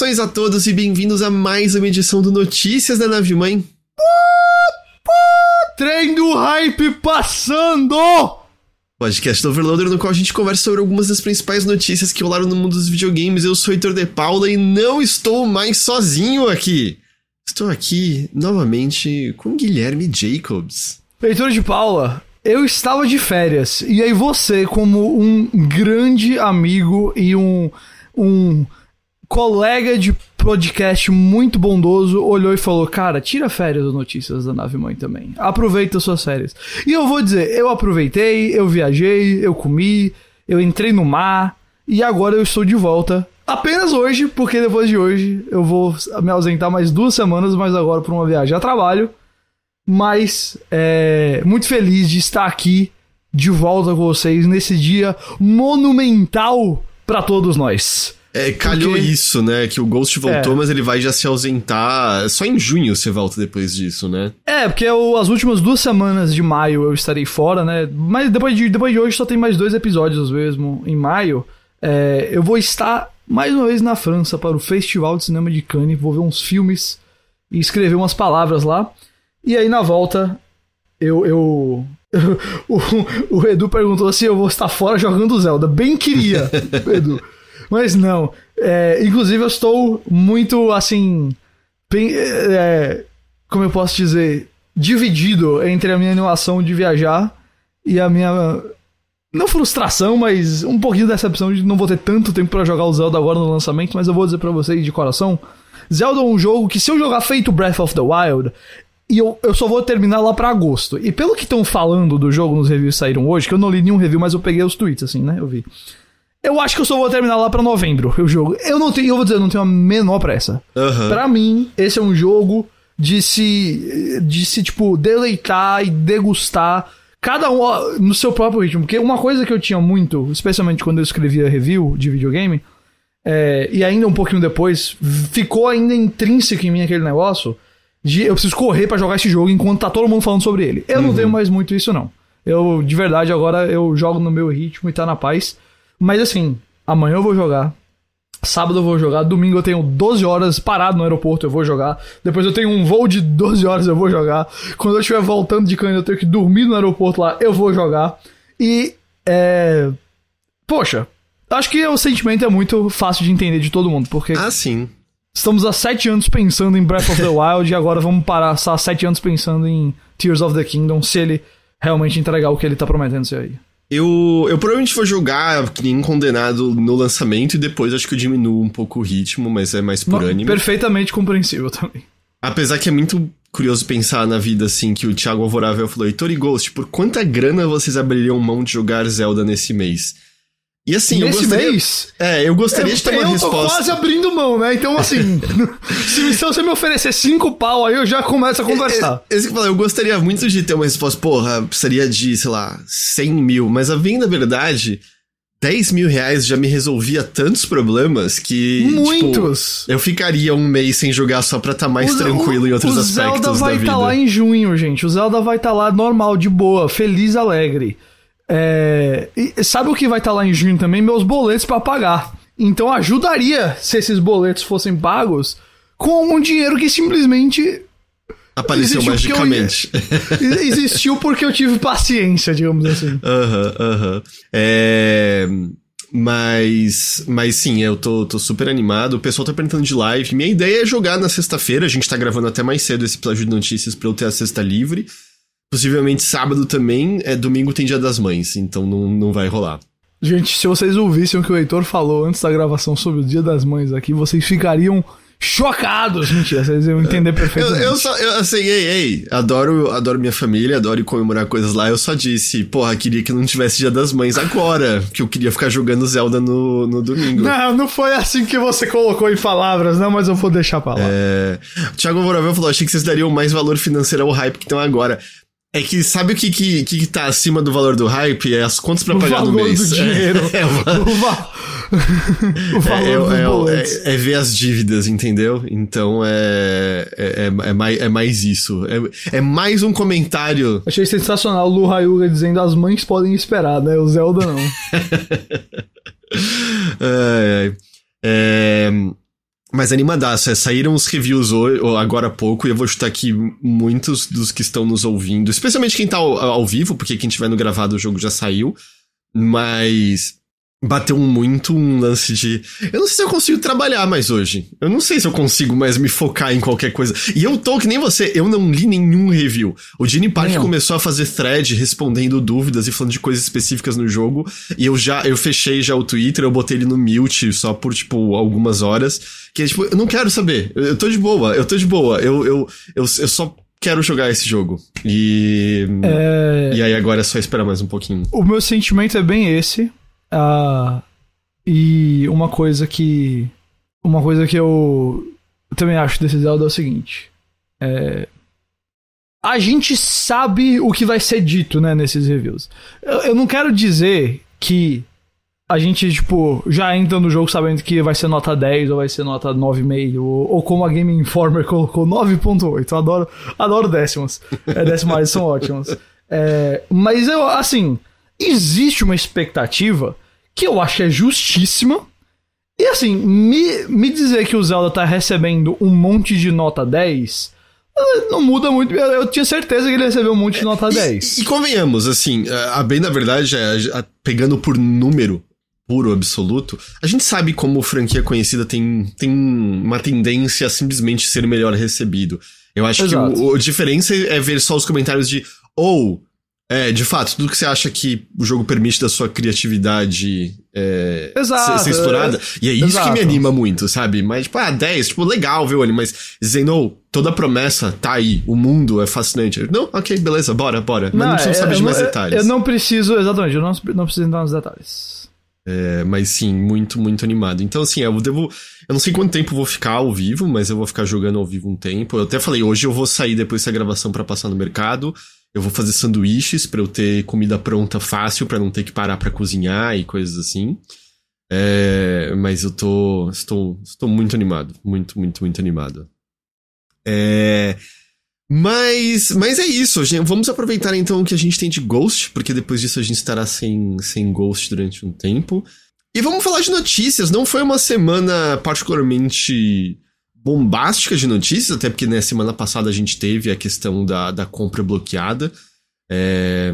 Saudações a todos e bem-vindos a mais uma edição do Notícias da Nave Mãe. Trem do hype passando! Podcast Overloader, no qual a gente conversa sobre algumas das principais notícias que rolaram no mundo dos videogames. Eu sou Heitor de Paula e não estou mais sozinho aqui. Estou aqui novamente com Guilherme Jacobs. Heitor de Paula, eu estava de férias e aí você, como um grande amigo e um, um colega de podcast muito bondoso, olhou e falou: Cara, tira férias das notícias da Nave Mãe também. Aproveita suas férias. E eu vou dizer: eu aproveitei, eu viajei, eu comi, eu entrei no mar e agora eu estou de volta. Apenas hoje, porque depois de hoje eu vou me ausentar mais duas semanas, mas agora por uma viagem a trabalho. Mas é muito feliz de estar aqui de volta com vocês nesse dia monumental para todos nós. É, calhou Porque- isso, né? Que o Ghost voltou, É. mas ele vai já se ausentar. Só em junho você volta depois disso, né? É, porque eu- as últimas duas semanas de maio eu estarei fora, né? Mas depois de, depois de hoje só tem mais dois episódios mesmo em maio. É, eu vou estar mais uma vez na França para o Festival de Cinema de Cannes. Vou ver uns filmes e escrever umas palavras lá. E aí na volta eu. eu o, o Edu perguntou se eu vou estar fora jogando Zelda. Bem queria, Edu. Mas não. É, inclusive eu estou muito assim. bem- é, como eu posso dizer, dividido entre a minha animação de viajar e a minha. Não frustração, mas um pouquinho de decepção de não vou ter tanto tempo pra jogar o Zelda agora no lançamento, mas eu vou dizer pra vocês de coração: Zelda é um jogo que, se eu jogar feito Breath of the Wild, e eu, eu só vou terminar lá pra agosto. E pelo que estão falando do jogo nos reviews que saíram hoje, que eu não li nenhum review, mas eu peguei os tweets, assim, né? Eu vi. Eu acho que eu só vou terminar lá pra novembro o jogo. Eu não tenho, eu vou dizer, eu não tenho a menor pressa. Aham. Pra mim, esse é um jogo de se, de se tipo, deleitar e degustar, cada um no seu próprio ritmo. Porque uma coisa que eu tinha muito, especialmente quando eu escrevia review de videogame, é, e ainda um pouquinho depois, ficou ainda intrínseco em mim aquele negócio de eu preciso correr pra jogar esse jogo enquanto tá todo mundo falando sobre ele. Eu não tenho mais muito isso, não. Eu, de verdade, agora eu jogo no meu ritmo e tá na paz. Mas assim, amanhã eu vou jogar. Sábado eu vou jogar, domingo eu tenho 12 horas parado no aeroporto, eu vou jogar. Depois eu tenho um voo de 12 horas, eu vou jogar. Quando eu estiver voltando de Cannes, eu tenho que dormir no aeroporto lá, eu vou jogar. E, é. Poxa, acho que o sentimento é muito fácil de entender de todo mundo, porque Ah, sim. estamos há 7 anos pensando em Breath of the Wild e agora vamos parar há 7 anos pensando em Tears of the Kingdom, se ele realmente entregar o que ele tá prometendo ser aí. Eu, eu provavelmente vou jogar que nem condenado no lançamento e depois acho que eu diminuo um pouco o ritmo, mas é mais por ânimo. Perfeitamente compreensível também. Apesar que é muito curioso pensar na vida assim que o Thiago Alvorável falou, Heitor e Ghost, por quanta grana vocês abririam mão de jogar Zelda nesse mês? E assim, eu Nesse gostaria... mês, É, eu gostaria de ter uma eu resposta. tô quase abrindo mão, né? Então, assim, se, se você me oferecer cinco pau, aí eu já começo a conversar. É, é, isso que eu, falei, eu gostaria muito de ter uma resposta, porra, precisaria de, sei lá, 100 mil, mas a bem da verdade, 10 mil reais já me resolvia tantos problemas que. Muitos. Tipo, eu ficaria um mês sem jogar só pra estar mais O- tranquilo em outros o aspectos Zelda vai da estar vida. lá em junho, gente. O Zelda vai estar lá normal, de boa, feliz, alegre. É, e sabe o que vai estar lá em junho também? Meus boletos pra pagar. Então ajudaria se esses boletos fossem pagos com um dinheiro que simplesmente Apareceu existiu porque eu- magicamente. existiu porque eu tive paciência, digamos assim. Aham, aham. É. Mas, mas sim, eu tô, tô super animado. O pessoal tá perguntando de live. Minha ideia é jogar na sexta-feira. A gente tá gravando até mais cedo esse episódio de notícias pra eu ter a sexta livre. Possivelmente sábado também. É domingo tem dia das mães, então não, não vai rolar. Gente, se vocês ouvissem o que o Heitor falou antes da gravação sobre o Dia das Mães aqui, vocês ficariam chocados. Mentira, vocês iam entender Eu, perfeitamente. eu só, eu, assim, ei, ei, adoro, adoro minha família, adoro comemorar coisas lá. Eu só disse, porra, queria que não tivesse dia das mães agora, que eu queria ficar jogando Zelda no, no domingo. Não, não foi assim que você colocou em palavras, não, mas eu vou deixar pra lá. É, o Thiago Moravel falou: achei que vocês dariam mais valor financeiro ao hype que estão agora. É que sabe o que, que, que tá acima do valor do hype? É as contas pra o pagar no valor mês. do dinheiro. É, é, o, va- o valor é, dos é, boletos. é- é ver as dívidas, entendeu? Então é, é, é, é mais, é mais isso. É, é mais um comentário. Achei sensacional o Lu Hayuga dizendo as mães podem esperar, né? O Zelda não. Ai. É, Mas animadaço, é, saíram os reviews agora há pouco, e eu vou chutar aqui muitos dos que estão nos ouvindo, especialmente quem tá ao, ao vivo, porque quem tiver no gravado o jogo já saiu. Mas bateu muito um lance de. Eu não sei se eu consigo trabalhar mais hoje. Eu não sei se eu consigo mais me focar em qualquer coisa. E eu tô que nem você, eu não li nenhum review. O Gene Park não. começou a fazer thread respondendo dúvidas e falando de coisas específicas no jogo. E eu já, eu fechei já o Twitter, eu botei ele no mute só por, tipo, algumas horas. Que é tipo, eu não quero saber. Eu, eu tô de boa, eu tô de boa. Eu, eu, eu, eu só quero jogar esse jogo. E. É... E aí agora é só esperar mais um pouquinho. O meu sentimento é bem esse. Uh, e uma coisa que. Uma coisa que eu, também acho desse Zelda é o seguinte. É, a gente sabe o que vai ser dito, né, nesses reviews. Eu, eu, não quero dizer que a gente, tipo, já entra no jogo sabendo que vai ser nota 10 ou vai ser nota 9,5, ou, ou como a Game Informer colocou, 9.8. Adoro, adoro décimos. É, decimais são ótimos. É, mas eu, assim, existe uma expectativa que eu acho que é justíssima. E assim, me, me dizer que o Zelda tá recebendo um monte de nota 10 eh, não muda muito. Eu tinha certeza que ele recebeu um monte de nota 10. E, e convenhamos, assim, a bem na verdade, é, pegando por número puro, absoluto, a gente sabe como franquia conhecida tem, tem uma tendência a simplesmente ser melhor recebido. Eu acho Exato. que o, a diferença é ver só os comentários de ou. Oh, é, de fato, tudo que você acha que o jogo permite da sua criatividade é, Exato, ser, ser explorada. É, e é isso exato. que me anima muito, sabe? Mas, tipo, ah, 10, tipo, legal, viu, ali, mas dizendo, oh, toda a promessa tá aí, o mundo é fascinante. Não, ok, beleza, bora, bora. Mas não, não precisa saber de mais eu, detalhes. Eu não preciso, exatamente, eu não, não preciso entrar nos detalhes. É, mas sim, muito, muito animado. Então, assim, eu devo. Eu não sei quanto tempo vou ficar ao vivo, mas eu vou ficar jogando ao vivo um tempo. Eu até falei, hoje eu vou sair depois dessa gravação para passar no mercado. Eu vou fazer sanduíches para eu ter comida pronta fácil, para não ter que parar para cozinhar e coisas assim. É, mas eu tô, estou, estou muito animado, muito, muito, muito animado. É, mas, mas é isso, gente. Vamos aproveitar então o que a gente tem de Ghost, porque depois disso a gente estará sem, sem Ghost durante um tempo. E vamos falar de notícias. Não foi uma semana particularmente bombástica de notícias, até porque na né, semana passada a gente teve a questão da, da compra bloqueada. É...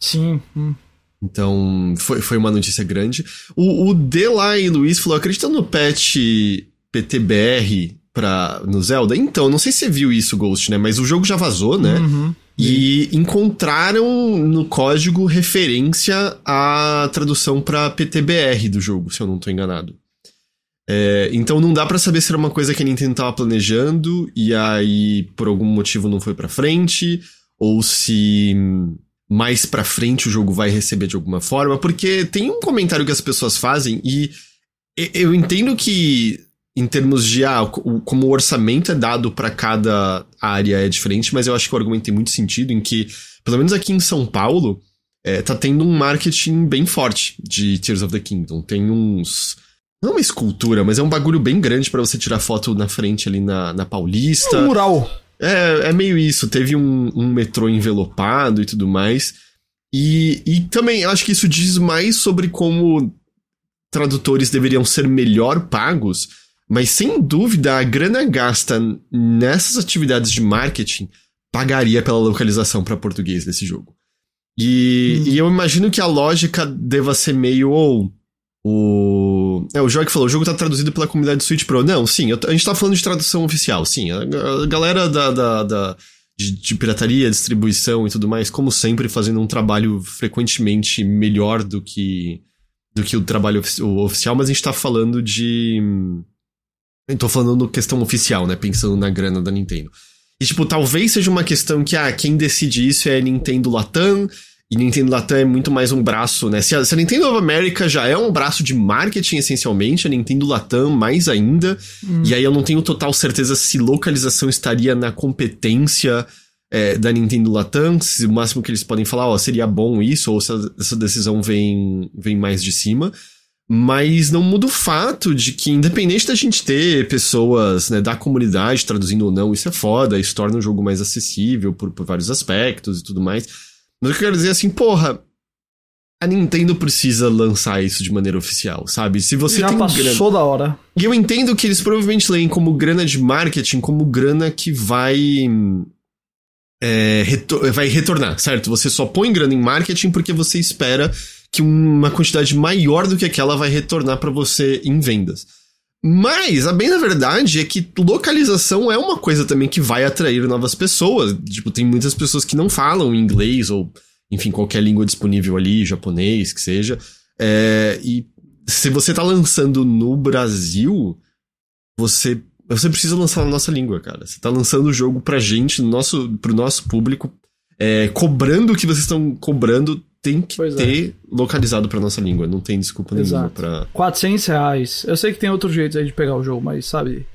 Sim. Hum. Então, foi, foi uma notícia grande. O, o Delay Luiz falou: acreditando no patch PTBR pra, no Zelda? Então, não sei se você viu isso, Ghost, né? Mas o jogo já vazou, né? Uhum. E encontraram no código referência à tradução para PTBR do jogo, se eu não tô enganado. É, então não dá para saber se era uma coisa que a Nintendo tava planejando e aí por algum motivo não foi para frente ou se mais para frente o jogo vai receber de alguma forma, porque tem um comentário que as pessoas fazem e eu entendo que em termos de ah, como o orçamento é dado para cada área é diferente, mas eu acho que o argumento tem muito sentido em que, pelo menos aqui em São Paulo, é, tá tendo um marketing bem forte de Tears of the Kingdom. Tem uns não é uma escultura, mas é um bagulho bem grande para você tirar foto na frente ali na, na Paulista. É um mural. É, é meio isso. Teve um, um metrô envelopado e tudo mais. E, e também acho que isso diz mais sobre como tradutores deveriam ser melhor pagos, mas sem dúvida a grana gasta nessas atividades de marketing pagaria pela localização para português desse jogo. E, hum. e eu imagino que a lógica deva ser meio ou. Oh, o. É, o Joy que falou, o jogo tá traduzido pela comunidade Switch Pro. Não, sim, a gente tá falando de tradução oficial, sim. A, a galera da, da, da de, de, pirataria, distribuição e tudo mais, como sempre, fazendo um trabalho frequentemente melhor do que, do que o trabalho ofici o oficial, mas a gente tá falando de. Eu tô falando questão oficial, né? Pensando na grana da Nintendo. E, tipo, talvez seja uma questão que, ah, quem decide isso é Nintendo Latam e Nintendo Latam é muito mais um braço, né? Se a, se a, Nintendo of America já é um braço de marketing, essencialmente, a Nintendo Latam mais ainda. Hum. E aí eu não tenho total certeza se localização estaria na competência é, da Nintendo Latam, se o máximo que eles podem falar, ó, seria bom isso, ou se essa decisão vem, vem mais de cima. Mas não muda o fato de que, independente da gente ter pessoas né, da comunidade traduzindo ou não, isso é foda, isso torna o jogo mais acessível por, por vários aspectos e tudo mais. Mas eu quero dizer assim, porra, a Nintendo precisa lançar isso de maneira oficial, sabe? Se você Já tem passou grana... da hora. E eu entendo que eles provavelmente leem como grana de marketing, como grana que vai. É, retor vai retornar, certo? Você só põe grana em marketing porque você espera que uma quantidade maior do que aquela vai retornar para você em vendas. Mas, a bem na verdade é que localização é uma coisa também que vai atrair novas pessoas. Tipo, tem muitas pessoas que não falam inglês ou, enfim, qualquer língua disponível ali, japonês, que seja. É, e se você tá lançando no Brasil, você, você precisa lançar na nossa língua, cara. Você tá lançando o jogo pra gente, no nosso, pro nosso público, é, cobrando o que vocês estão cobrando, tem que Pois é. ter localizado pra nossa língua. Não tem desculpa nenhuma Exato. pra. 400 reais. Eu sei que tem outros jeitos aí de pegar o jogo, mas sabe?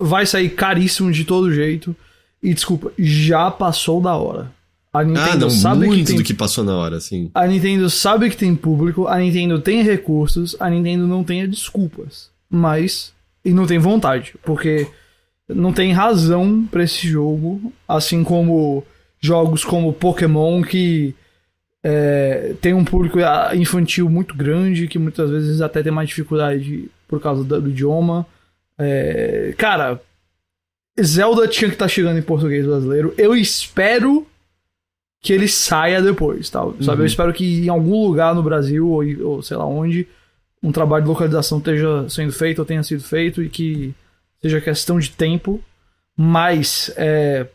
Vai sair caríssimo de todo jeito. E desculpa, já passou da hora. A Nintendo Ah, não, sabe muito que tem do que passou na hora, assim. A Nintendo sabe que tem público, a Nintendo tem recursos, a Nintendo não tem desculpas. Mas. E não tem vontade, porque não tem razão pra esse jogo, assim como jogos como Pokémon que é, tem um público ah, infantil muito grande, que muitas vezes até tem mais dificuldade por causa do, idioma. É, cara, Zelda tinha que estar chegando em português brasileiro. Eu espero que ele saia depois, tá? Sabe? Eu espero que em algum lugar no Brasil, ou, ou sei lá onde, um trabalho de localização esteja sendo feito ou tenha sido feito e que seja questão de tempo. Mas é,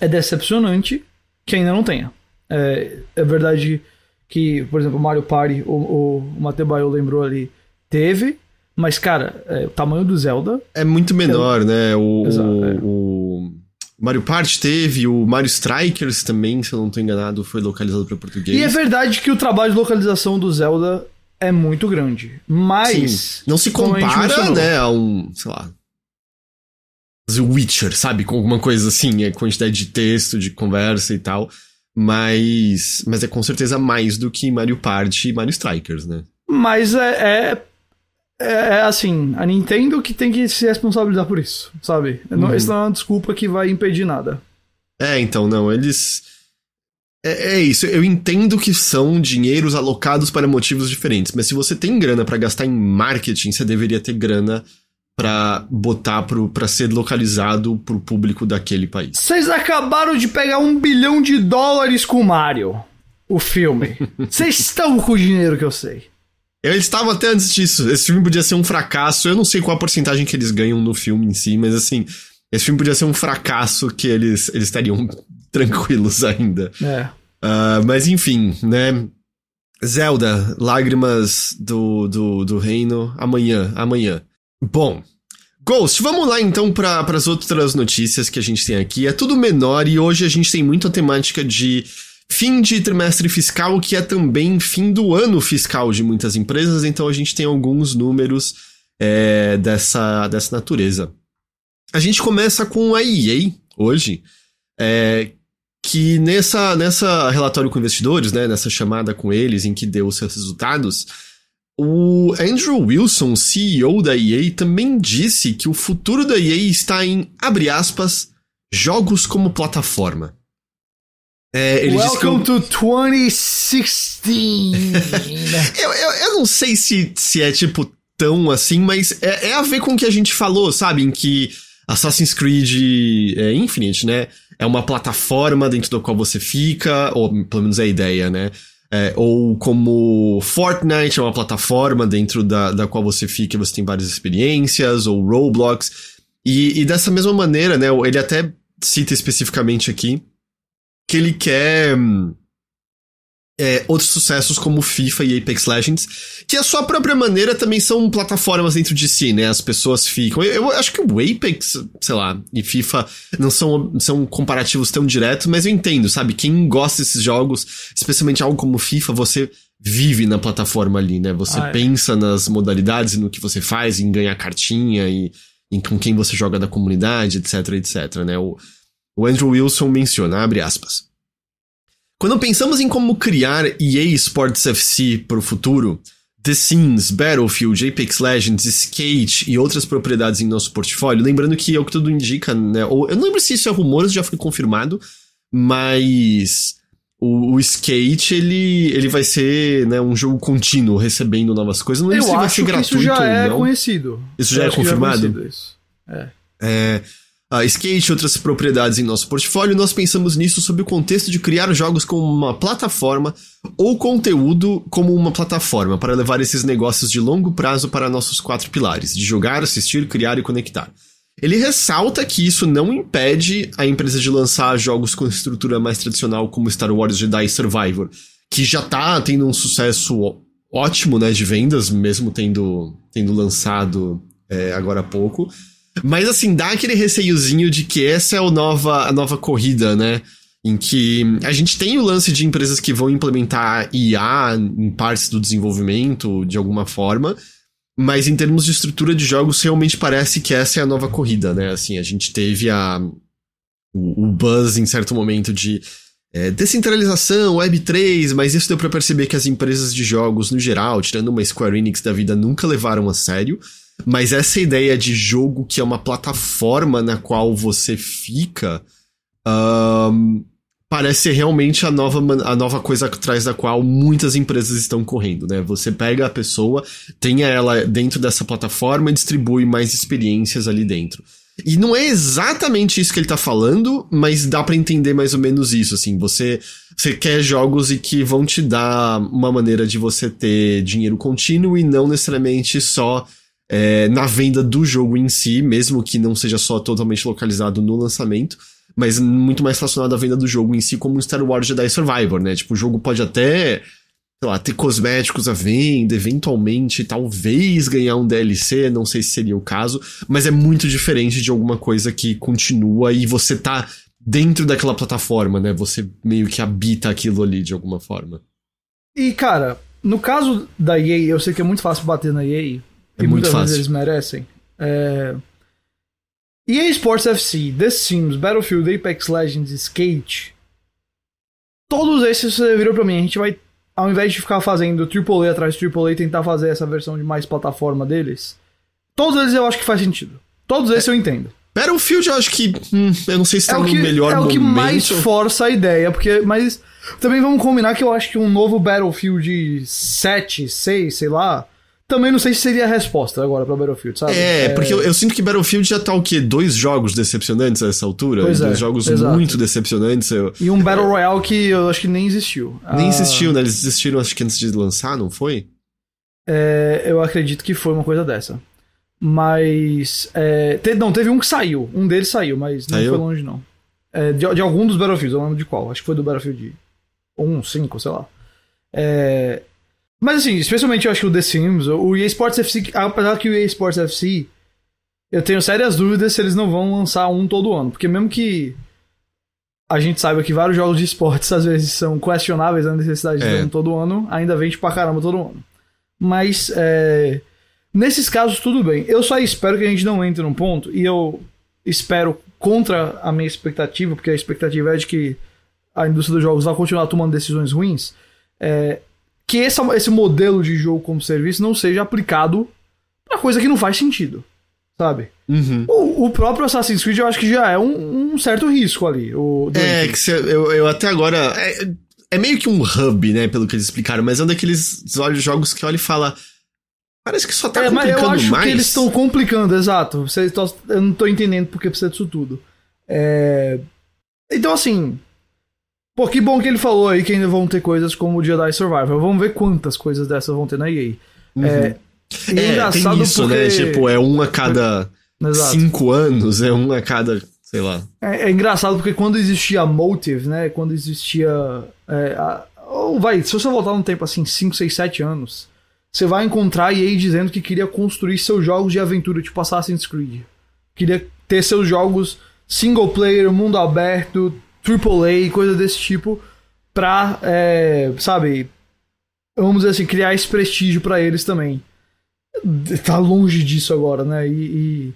é decepcionante que ainda não tenha. É, é verdade que, por exemplo, o Mario Party, o, o, o Matebayo lembrou ali, teve. Mas, cara, é, o tamanho do Zelda É muito menor, né? O, Exato, o- é. o Mario Party teve, o Mario Strikers também, se eu não tô enganado, foi localizado para português. E é verdade que o trabalho de localização do Zelda é muito grande. Mas. Sim. Não se compara, né, a um, sei lá, Witcher, sabe? Com alguma coisa assim, é quantidade de texto, de conversa e tal. Mas, mas é com certeza mais do que Mario Party e Mario Strikers, né? Mas é, é. É assim, a Nintendo que tem que se responsabilizar por isso, sabe? Não, Uhum. isso não é uma desculpa que vai impedir nada. É, então, não, eles. É, é isso, eu entendo que são dinheiros alocados para motivos diferentes, mas se você tem grana pra gastar em marketing, você deveria ter grana pra botar pro, pra ser localizado pro público daquele país. Vocês acabaram de pegar um bilhão de dólares com o Mario, o filme. Vocês estão com o dinheiro que eu sei. Eles estavam até antes disso. Esse filme podia ser um fracasso. Eu não sei qual a porcentagem que eles ganham no filme em si, mas assim, esse filme podia ser um fracasso que eles, eles estariam tranquilos ainda. É. Ah, mas enfim, né? Zelda, Lágrimas do, do, do Reino, amanhã, amanhã. Bom, Ghost, vamos lá então para as outras notícias que a gente tem aqui. É tudo menor e hoje a gente tem muito a temática de fim de trimestre fiscal, que é também fim do ano fiscal de muitas empresas, então a gente tem alguns números é, dessa, dessa natureza. A gente começa com a EA hoje, é, que nessa, nessa relatório com investidores, né, nessa chamada com eles em que deu os seus resultados, o Andrew Wilson, CEO da EA, também disse que o futuro da EA está em, abre aspas, jogos como plataforma. É, ele disse que Welcome to 2016. eu, eu, eu não sei se, se é tipo tão assim, mas é, é a ver com o que a gente falou, sabe? Em que Assassin's Creed é, Infinite, né? É uma plataforma dentro da qual você fica, ou pelo menos é a ideia, né? É, ou como Fortnite é uma plataforma dentro da, da qual você fica e você tem várias experiências, ou Roblox. E, e dessa mesma maneira, né? Ele até cita especificamente aqui que ele quer. hum, é, outros sucessos como FIFA e Apex Legends, que a sua própria maneira também são plataformas dentro de si, né? As pessoas ficam. Eu, eu acho que o Apex, sei lá, e FIFA não são, são comparativos tão diretos, mas eu entendo, sabe? Quem gosta desses jogos, especialmente algo como FIFA, você vive na plataforma ali, né? Você Ah, é. pensa nas modalidades e no que você faz, em ganhar cartinha e em com quem você joga da comunidade, etc, etc, né? O, o Andrew Wilson menciona, abre aspas. Quando pensamos em como criar EA Sports FC para o futuro, The Sims, Battlefield, Apex Legends, Skate e outras propriedades em nosso portfólio, lembrando que é o que tudo indica, né? Ou, eu não lembro se isso é rumor ou já foi confirmado, mas o, o, Skate, ele, ele vai ser né, um jogo contínuo, recebendo novas coisas. Não sei se vai ser gratuito isso já é não. conhecido. Isso já Eu é que confirmado? Já é isso. É. É, a Skate e outras propriedades em nosso portfólio, nós pensamos nisso sob o contexto de criar jogos como uma plataforma ou conteúdo como uma plataforma para levar esses negócios de longo prazo para nossos quatro pilares: de jogar, assistir, criar e conectar. Ele ressalta que isso não impede a empresa de lançar jogos com estrutura mais tradicional como Star Wars Jedi Survivor, que já tá tendo um sucesso ótimo, né, de vendas, mesmo tendo, tendo lançado é, agora há pouco. Mas assim, dá aquele receiozinho de que essa é a nova, a nova corrida, né? Em que a gente tem o lance de empresas que vão implementar IA em partes do desenvolvimento de alguma forma, mas em termos de estrutura de jogos, realmente parece que essa é a nova corrida, né? Assim, a gente teve a, o, o buzz em certo momento de é, descentralização, Web3, mas isso deu para perceber que as empresas de jogos, no geral, tirando uma Square Enix da vida, nunca levaram a sério. Mas essa ideia de jogo que é uma plataforma na qual você fica. Um, parece realmente a nova, a nova coisa atrás da qual muitas empresas estão correndo, né? Você pega a pessoa, tenha ela dentro dessa plataforma e distribui mais experiências ali dentro. E não é exatamente isso que ele tá falando, mas dá para entender mais ou menos isso, assim. Você, você quer jogos e que vão te dar uma maneira de você ter dinheiro contínuo e não necessariamente só é, na venda do jogo em si, mesmo que não seja só totalmente localizado no lançamento, mas muito mais relacionado à venda do jogo em si, como Star Wars Jedi Survivor, né? Tipo, o jogo pode até, sei lá, ter cosméticos à venda, eventualmente, talvez ganhar um DLC, não sei se seria o caso, mas é muito diferente de alguma coisa que continua e você tá dentro daquela plataforma, né? Você meio que habita aquilo ali de alguma forma. E, cara, no caso da EA, eu sei que é muito fácil bater na EA, É e muito muitas fácil. vezes eles merecem. É... EA Sports FC, The Sims, Battlefield, Apex Legends, Skate. Todos esses você virou pra mim. A gente vai, ao invés de ficar fazendo AAA atrás de AAA, tentar fazer essa versão de mais plataforma deles. Todos eles eu acho que faz sentido. Todos esses eu entendo. Battlefield eu acho que. hum, eu não sei se tá É o no que, melhor é o momento. que mais força a ideia, porque. Mas também vamos combinar que eu acho que um novo Battlefield 7, 6, sei lá. Também não sei se seria a resposta agora pra Battlefield, sabe? É, porque eu, eu sinto que Battlefield já tá o quê? Dois jogos decepcionantes a essa altura? Pois é, Dois jogos exato. muito decepcionantes. Eu... E um Battle Royale que eu acho que nem existiu. Nem Ah, existiu, né? Eles desistiram, acho que antes de lançar, não foi? é, eu acredito que foi uma coisa dessa. Mas. é, te- não, teve um que saiu. Um deles saiu, mas não Saiu? foi longe, não. É, de, de algum dos Battlefields, eu não lembro de qual. Acho que foi do Battlefield 1, 5, sei lá. É, mas assim, especialmente eu acho que o The Sims, o EA Sports FC, apesar que o EA Sports FC, eu tenho sérias dúvidas se eles não vão lançar um todo ano. Porque mesmo que a gente saiba que vários jogos de esportes às vezes são questionáveis a necessidade de É. ter um todo ano, ainda vende pra caramba todo ano. Mas é, nesses casos tudo bem. Eu só espero que a gente não entre num ponto, e eu espero contra a minha expectativa, porque a expectativa é de que a indústria dos jogos vai continuar tomando decisões ruins, é, que esse, esse modelo de jogo como serviço não seja aplicado pra coisa que não faz sentido, sabe? Uhum. O, o próprio Assassin's Creed eu acho que já é um, um certo risco ali. O, É, que eu, eu até agora. É, é meio que um hub, né? Pelo que eles explicaram, mas é um daqueles jogos que olha e fala. Parece que só tá É, mas complicando eu acho mais. que eles estão complicando, exato. Vocês eu não tô entendendo porque precisa disso tudo. É, Então, assim. Pô, que bom que ele falou aí que ainda vão ter coisas como o Jedi Survivor. Vamos ver quantas coisas dessas vão ter na EA. É, e é, É, engraçado tem isso, porque... né? Tipo, é um a cada Exato. cinco anos, é um a cada, sei lá. É, é engraçado porque quando existia Motive, né? Quando existia. É, a- ou vai, se você voltar no tempo assim, 5, 6, 7 anos, você vai encontrar a EA dizendo que queria construir seus jogos de aventura, tipo Assassin's Creed. Queria ter seus jogos single player, mundo aberto, AAA, coisa desse tipo, pra, é, sabe, vamos dizer assim, criar esse prestígio pra eles também. Tá longe disso agora, né? E, e-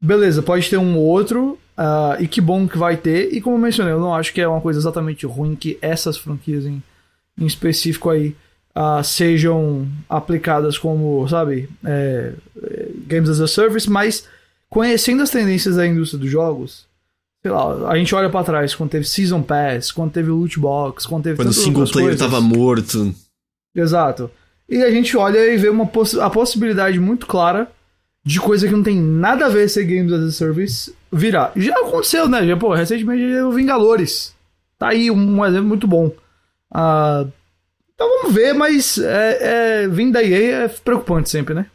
beleza, pode ter um ou outro, ah, e que bom que vai ter. E como eu mencionei, eu não acho que é uma coisa exatamente ruim que essas franquias em, em específico aí ah, sejam aplicadas como, sabe, é, é, Games as a Service, mas conhecendo as tendências da indústria dos jogos, sei lá, a gente olha para trás, quando teve Season Pass, quando teve Loot Box, quando teve Quando o single player coisas. tava morto. Exato. E a gente olha e vê uma poss a possibilidade muito clara de coisa que não tem nada a ver ser Games as a Service virar. Já aconteceu, né? Já, pô, recentemente o Vingadores. Tá aí um, exemplo muito bom. Ah, então vamos ver, mas é, é, vindo da EA é preocupante sempre, né?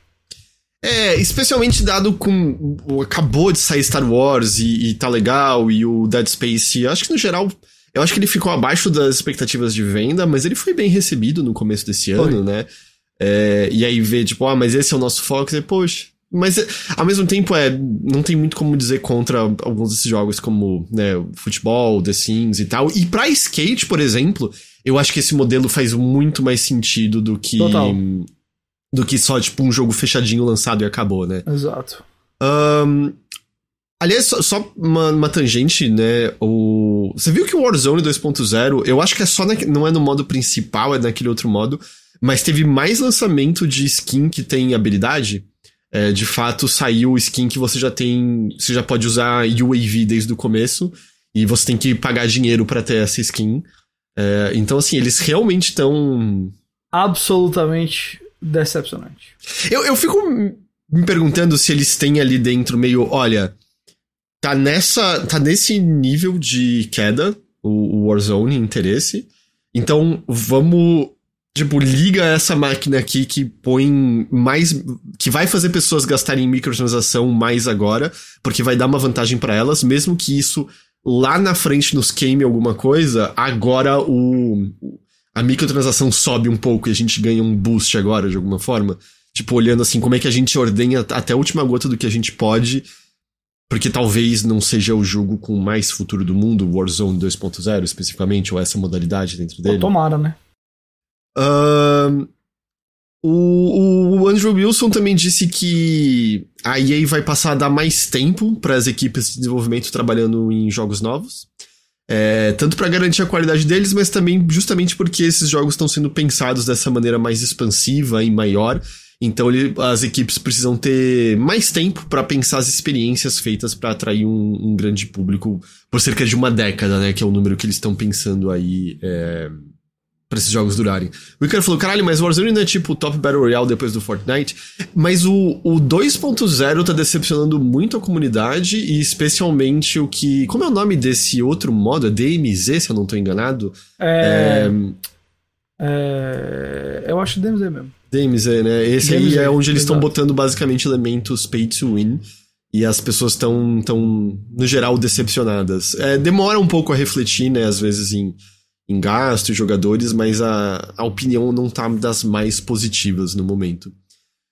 É, especialmente dado com. Acabou de sair Star Wars e, e tá legal, e o Dead Space. Acho que no geral. Eu acho que ele ficou abaixo das expectativas de venda, mas ele foi bem recebido no começo desse ano, Foi. né? É, e aí vê, tipo, ah, mas esse é o nosso foco, e, poxa. Mas é, ao mesmo tempo, é, não tem muito como dizer contra alguns desses jogos, como né, futebol, The Sims e tal. E pra skate, por exemplo, eu acho que esse modelo faz muito mais sentido do que. Total. Do que só, tipo, um jogo fechadinho lançado e acabou, né? Exato. Ahn, aliás, só, só uma, uma tangente, né? O, você viu que o Warzone 2.0, eu acho que é só na- não é no modo principal, é naquele outro modo, mas teve mais lançamento de skin que tem habilidade. É, de fato, saiu skin que você já tem. Você já pode usar UAV desde o começo. E você tem que pagar dinheiro pra ter essa skin. É, então, assim, eles realmente estão. Absolutamente decepcionante. Eu, eu fico me perguntando se eles têm ali dentro meio, olha, tá nessa, tá nesse nível de queda o, o Warzone interesse. Então vamos, tipo, liga essa máquina aqui que põe mais, que vai fazer pessoas gastarem em microtransação mais agora, porque vai dar uma vantagem pra elas, mesmo que isso lá na frente nos queime alguma coisa, agora o a microtransação sobe um pouco e a gente ganha um boost agora de alguma forma. Tipo, olhando assim, como é que a gente ordenha até a última gota do que a gente pode. Porque talvez não seja o jogo com mais futuro do mundo, Warzone 2.0 especificamente, ou essa modalidade dentro dele. tomara, né? Ahn, o, o Andrew Wilson também disse que a EA vai passar a dar mais tempo para as equipes de desenvolvimento trabalhando em jogos novos. É, tanto para garantir a qualidade deles, mas também justamente porque esses jogos estão sendo pensados dessa maneira mais expansiva e maior. Então ele- as equipes precisam ter mais tempo para pensar as experiências feitas para atrair um, um grande público por cerca de uma década, né? Que é o número que eles estão pensando aí é, para esses jogos durarem. O Icaro falou, caralho, mas o Warzone não é tipo o top Battle Royale depois do Fortnite. Mas o, o 2.0 tá decepcionando muito a comunidade e especialmente o que... Como é o nome desse outro modo? É DMZ, se eu não tô enganado? É, É, é, eu acho DMZ mesmo. DMZ, né? Esse aí DMZ, é onde eles estão botando basicamente elementos pay to win. E as pessoas estão, tão, no geral, decepcionadas. É, demora um pouco a refletir, né? Às vezes em, em gasto e jogadores, mas a, a opinião não tá das mais positivas no momento.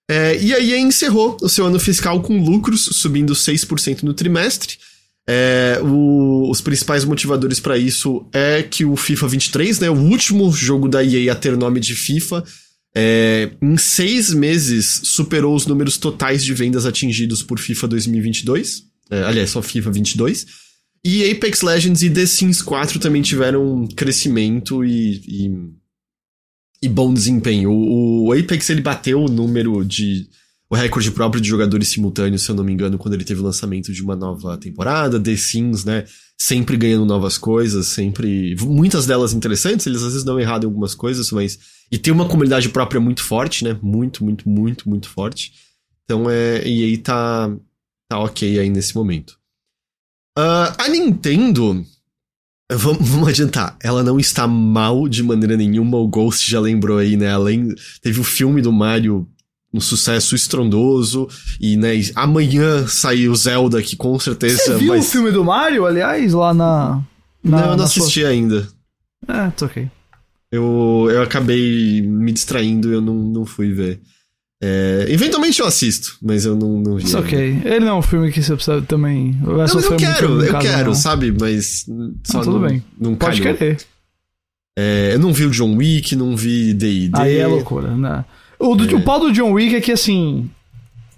É, e aí encerrou o seu ano fiscal com lucros, subindo 6% no trimestre. É, o- os principais motivadores para isso é que o FIFA 23, né, o último jogo da EA a ter nome de FIFA, é, em seis meses superou os números totais de vendas atingidos por FIFA 2022. É, aliás, só FIFA 22. E Apex Legends e The Sims 4 também tiveram crescimento e, e, e bom desempenho. O, o Apex ele bateu o número de. O recorde próprio de jogadores simultâneos, se eu não me engano, quando ele teve o lançamento de uma nova temporada. The Sims, né? Sempre ganhando novas coisas, sempre. Muitas delas interessantes, eles às vezes dão errado em algumas coisas, mas. E tem uma comunidade própria muito forte, né? Muito, muito, muito, muito forte. Então é. E aí tá. Tá ok aí nesse momento. Ah, a Nintendo. Vamos, vamos adiantar. Ela não está mal de maneira nenhuma. O Ghost já lembrou aí, né? Além. Teve o filme do Mario. Um sucesso estrondoso. E, né, amanhã sai o Zelda, que com certeza Você viu vai. o filme do Mario, aliás, lá na. na Não, eu não na sua- assisti ainda. É, tá ok. Eu, eu acabei me distraindo e eu não, não fui ver. É, eventualmente eu assisto, mas eu não, não vi. Isso ok. Ele não é um filme que você precisa também. Não, mas eu quero, eu casa, quero, não. sabe? Mas só Ah, tudo não, bem. não Pode calhou. querer. É, eu não vi o John Wick, não vi D&D. Aí é loucura, né? O, do, É. o pau do John Wick é que, assim,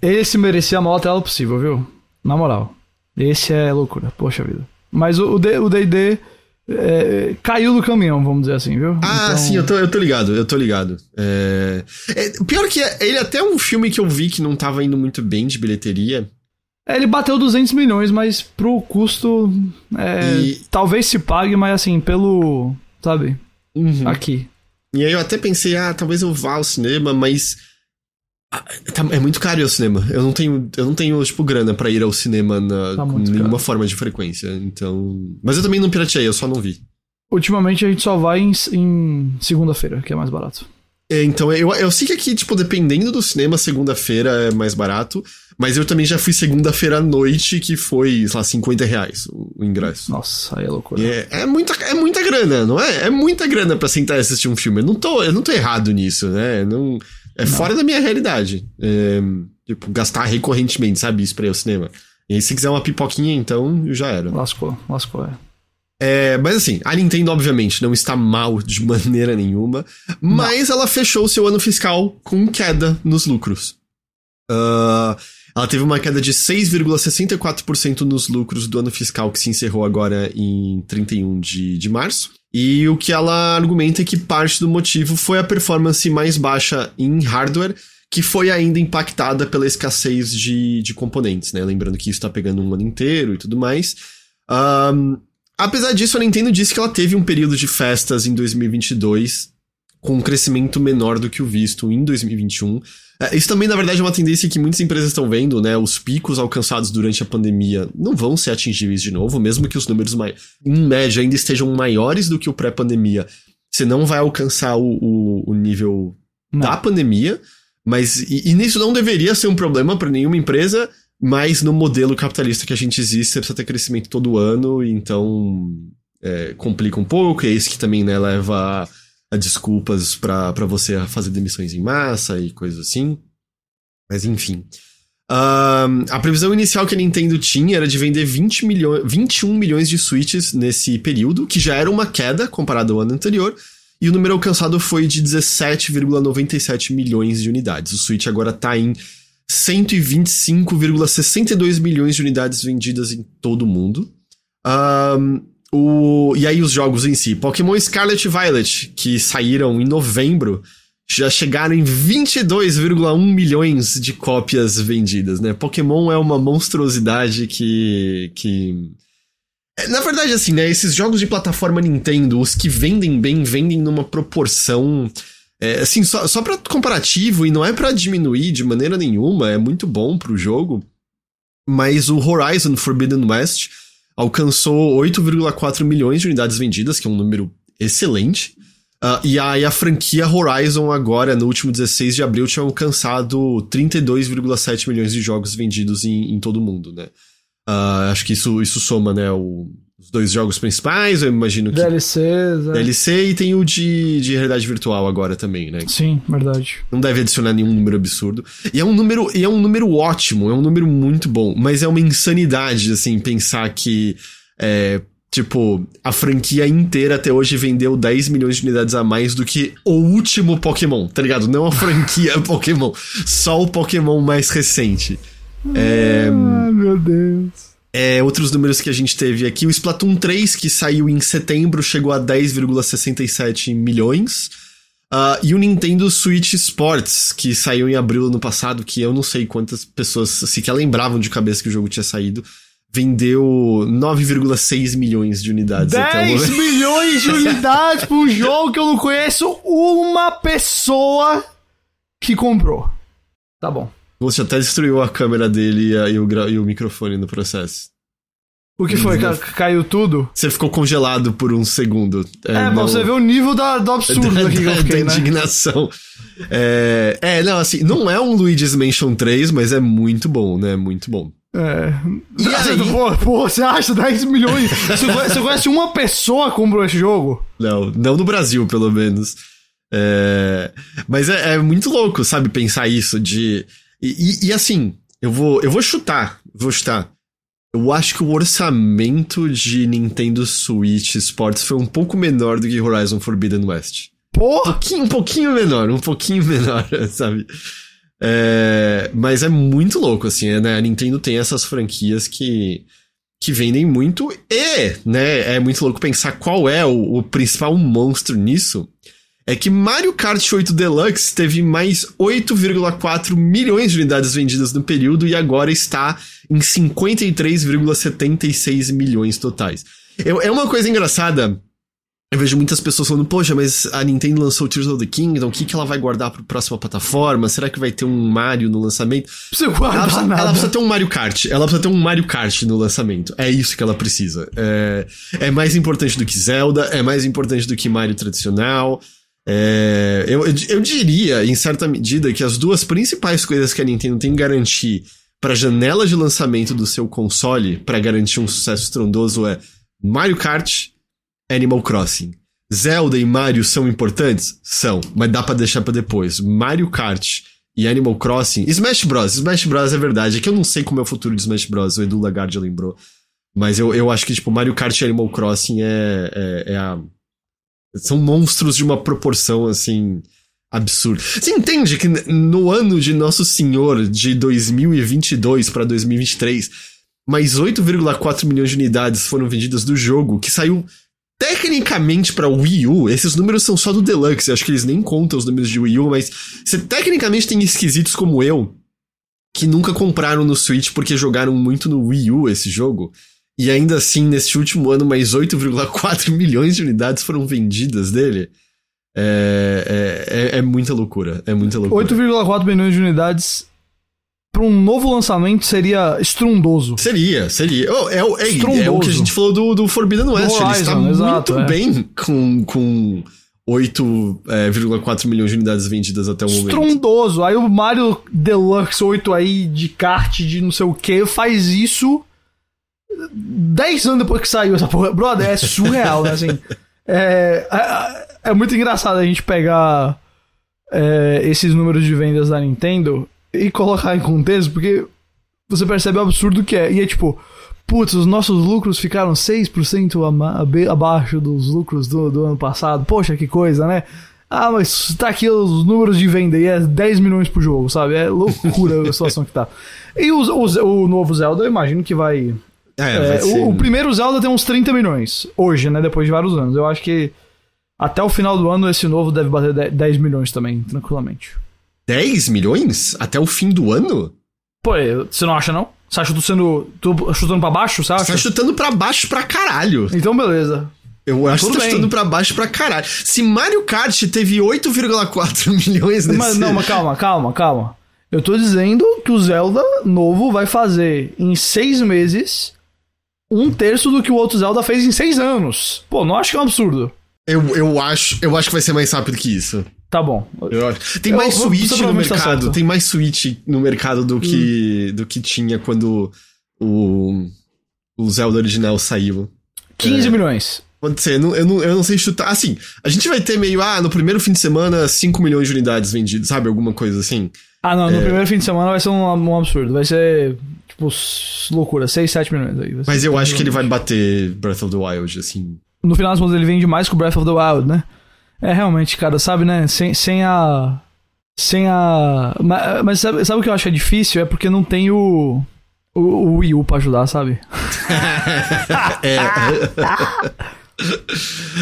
esse merecia a maior tela possível, viu? Na moral. Esse é loucura, poxa vida. Mas o o D- D&D é, caiu do caminhão, vamos dizer assim, viu? Ah, Então, sim, eu tô, eu tô ligado, eu tô ligado. É... é, pior que é, ele é até um filme que eu vi que não tava indo muito bem de bilheteria. É, ele bateu 200 milhões, mas pro custo. É, E- Talvez se pague, mas assim, pelo. Sabe? Uhum. Aqui. E aí eu até pensei, ah, talvez eu vá ao cinema, mas. Ah, tá- é muito caro ir ao cinema. Eu não tenho, eu não tenho tipo, grana pra ir ao cinema na, Tá com nenhuma caro. forma de frequência. Então. Mas eu também não pirateei, eu só não vi. Ultimamente a gente só vai em, em segunda-feira, que é mais barato. É, então, eu, eu sei que aqui, tipo, dependendo do cinema, segunda-feira é mais barato. Mas eu também já fui segunda-feira à noite, que foi, sei lá, 50 reais o, o ingresso. Nossa, aí é loucura. É, é, muita, é muita grana, não é? É muita grana pra sentar e assistir um filme. Eu não tô, eu não tô errado nisso, né? Não, é fora da minha realidade. É, tipo, gastar recorrentemente, sabe? Isso pra ir ao cinema. E aí, se quiser uma pipoquinha, então, já era. Lascou, lascou, é. É, mas assim, a Nintendo, obviamente, não está mal de maneira nenhuma, mas ela fechou seu ano fiscal com queda nos lucros. Ah, ela teve uma queda de 6,64% nos lucros do ano fiscal que se encerrou agora em 31 de, de março. E o que ela argumenta é que parte do motivo foi a performance mais baixa em hardware, que foi ainda impactada pela escassez de, de componentes, né? Lembrando que isso tá pegando um ano inteiro e tudo mais. Ahn, apesar disso, a Nintendo disse que ela teve um período de festas em 2022 com um crescimento menor do que o visto em 2021. É, Isso também, na verdade, é uma tendência que muitas empresas estão vendo, né? Os picos alcançados durante a pandemia não vão ser atingíveis de novo, mesmo que os números, em média, ainda estejam maiores do que o pré-pandemia. Você não vai alcançar o, o- o nível Não. da pandemia, mas e, e nisso não deveria ser um problema para nenhuma empresa, mas no modelo capitalista que a gente existe, você precisa ter crescimento todo ano, e então é, complica um pouco, é isso que também né, leva a desculpas para você fazer demissões em massa e coisas assim. Mas enfim. A previsão inicial que a Nintendo tinha era de vender 20 milhões, 21 milhões de Switches nesse período, que já era uma queda comparado ao ano anterior, e o número alcançado foi de 17,97 milhões de unidades. O Switch agora tá em 125,62 milhões de unidades vendidas em todo o mundo. Ahn, o, e aí os jogos em si. Pokémon Scarlet e Violet, que saíram em novembro, já chegaram em 22,1 milhões de cópias vendidas, né? Pokémon é uma monstruosidade que... que... É, Na verdade, assim, né? Esses jogos de plataforma Nintendo, os que vendem bem, vendem numa proporção... É, assim, só, só pra comparativo, e não é pra diminuir de maneira nenhuma, é muito bom pro jogo. Mas o Horizon Forbidden West alcançou 8,4 milhões de unidades vendidas, que é um número excelente. Ah, e a, e a franquia Horizon agora, no último 16 de abril, tinha alcançado 32,7 milhões de jogos vendidos em, em todo o mundo, né? Ah, acho que isso, isso soma, né, o- os dois jogos principais, eu imagino que... DLCs, é. DLC e tem o de, de realidade virtual agora também, né? Sim, verdade. Não deve adicionar nenhum número absurdo. E é um número, e é um número ótimo, é um número muito bom, mas é uma insanidade, assim, pensar que, é, tipo, a franquia inteira até hoje vendeu 10 milhões de unidades a mais do que o último Pokémon, tá ligado? Não a franquia Pokémon, só o Pokémon mais recente. É, Ai, meu Deus. É, outros números que a gente teve aqui, o Splatoon 3, que saiu em setembro, chegou a 10,67 milhões. Ah, e o Nintendo Switch Sports, que saiu em abril do ano passado, que eu não sei quantas pessoas sequer lembravam de cabeça que o jogo tinha saído, vendeu 9,6 milhões de unidades até o 10 momento. milhões de unidades pra um jogo que eu não conheço uma pessoa que comprou. Tá bom. Você até destruiu a câmera dele e, a- e o, e o microfone no processo. O que foi? Ca- caiu tudo? Você ficou congelado por um segundo. É, pra não- você ver o nível da, do absurdo da, aqui que eu da- fiquei, da né? indignação. É, é, não, assim, não é um Luigi's Mansion 3, mas é muito bom, né? Muito bom. É. E aí? Pô, pô, você acha 10 milhões? Você conhece, você conhece uma pessoa que comprou esse jogo? Não, não no Brasil, pelo menos. É, mas é, é muito louco, sabe, pensar isso de. E, e- e assim, eu vou, eu vou chutar, vou chutar. Eu acho que o orçamento de Nintendo Switch Sports foi um pouco menor do que Horizon Forbidden West. Um Porra! pouquinho, um pouquinho menor, um pouquinho menor, sabe? É, mas é muito louco, assim, é, né? A Nintendo tem essas franquias que, que vendem muito e, né, é muito louco pensar qual é o, o principal monstro nisso. É que Mario Kart 8 Deluxe teve mais 8,4 milhões de unidades vendidas no período e agora está em 53,76 milhões totais. É uma coisa engraçada. Eu vejo muitas pessoas falando, poxa, mas a Nintendo lançou Tears of the Kingdom, o que, que ela vai guardar para a próxima plataforma? Será que vai ter um Mario no lançamento? Precisa guardar ela precisa, nada. ela precisa ter um Mario Kart. Ela precisa ter um Mario Kart no lançamento. É isso que ela precisa. É, é mais importante do que Zelda, é mais importante do que Mario tradicional. É, eu, eu diria, em certa medida, que as duas principais coisas que a Nintendo tem que garantir para a janela de lançamento do seu console, para garantir um sucesso estrondoso, é Mario Kart, Animal Crossing. Zelda e Mario são importantes? São, mas dá para deixar para depois. Mario Kart e Animal Crossing. Smash Bros. Smash Bros é verdade. É que eu não sei como é o futuro de Smash Bros. O Edu Lagarde lembrou. Mas eu, eu acho que, tipo, Mario Kart e Animal Crossing é, é, é a são monstros de uma proporção, assim, absurda. Você entende que no ano de Nosso Senhor, de 2022 para 2023, mais 8,4 milhões de unidades foram vendidas do jogo, que saiu tecnicamente para Wii U. Esses números são só do Deluxe, acho que eles nem contam os números de Wii U, mas você tecnicamente tem esquisitos como eu, que nunca compraram no Switch porque jogaram muito no Wii U esse jogo. E ainda assim, nesse último ano, mais 8,4 milhões de unidades foram vendidas dele. É, é, é, é muita loucura. É muita loucura. 8,4 milhões de unidades para um novo lançamento seria estrondoso. Seria, seria. Oh, é, é, é, o que a gente falou do, do Forbidden West. Horizon, Ele está exato, muito é. bem com, com 8,4 milhões de unidades vendidas até o momento. Estrondoso. Aí o Mario Deluxe 8 aí de kart de não sei o que faz isso 10 anos depois que saiu essa porra. Brother, é surreal, né? Assim, é, é, é, muito engraçado a gente pegar é, esses números de vendas da Nintendo e colocar em contexto, porque você percebe o absurdo que é. E é tipo, putz, os nossos lucros ficaram 6% abaixo dos lucros do, do ano passado. Poxa, que coisa, né? Ah, mas tá aqui os números de venda e é 10 milhões por jogo, sabe? É loucura a situação que tá. E o, o, o novo Zelda, eu imagino que vai é, é, o, o, primeiro Zelda tem uns 30 milhões, hoje, né? Depois de vários anos. Eu acho que até o final do ano esse novo deve bater 10 milhões também, tranquilamente. 10 milhões? Até o fim do ano? Pô, você não acha não? Você acha que eu tô sendo. tô chutando pra baixo, acha? Você tá chutando pra baixo pra caralho. Então, beleza. Eu acho Tudo que tá chutando pra baixo pra caralho. Se Mario Kart teve 8,4 milhões nesse Mas não, mas calma, calma, calma. Eu tô dizendo que o Zelda novo vai fazer em seis meses um terço do que o outro Zelda fez em seis anos. Pô, não acho que é um absurdo. Eu, eu, acho, eu acho que vai ser mais rápido que isso. Tá bom. Tem mais eu, Switch no mercado. Tá tem mais Switch no mercado do que, hum. do que tinha quando o, o Zelda original saiu. 15 é. milhões. Pode ser, eu não, eu, não, eu não sei chutar. Assim, a gente vai ter meio, ah, no primeiro fim de semana, 5 milhões de unidades vendidas, sabe? Alguma coisa assim. Ah, não, no é... primeiro fim de semana vai ser um, um absurdo. Vai ser Tipo, loucura, 6, 7 milhões aí. Mas eu acho que ele vai bater Breath of the Wild, assim. No final das contas, ele vende mais que o Breath of the Wild, né? É, realmente, cara, sabe, né? Sem, sem a. Sem a. Mas, mas sabe, sabe o que eu acho que é difícil? É porque não tem o. O, o Wii U pra ajudar, sabe? é.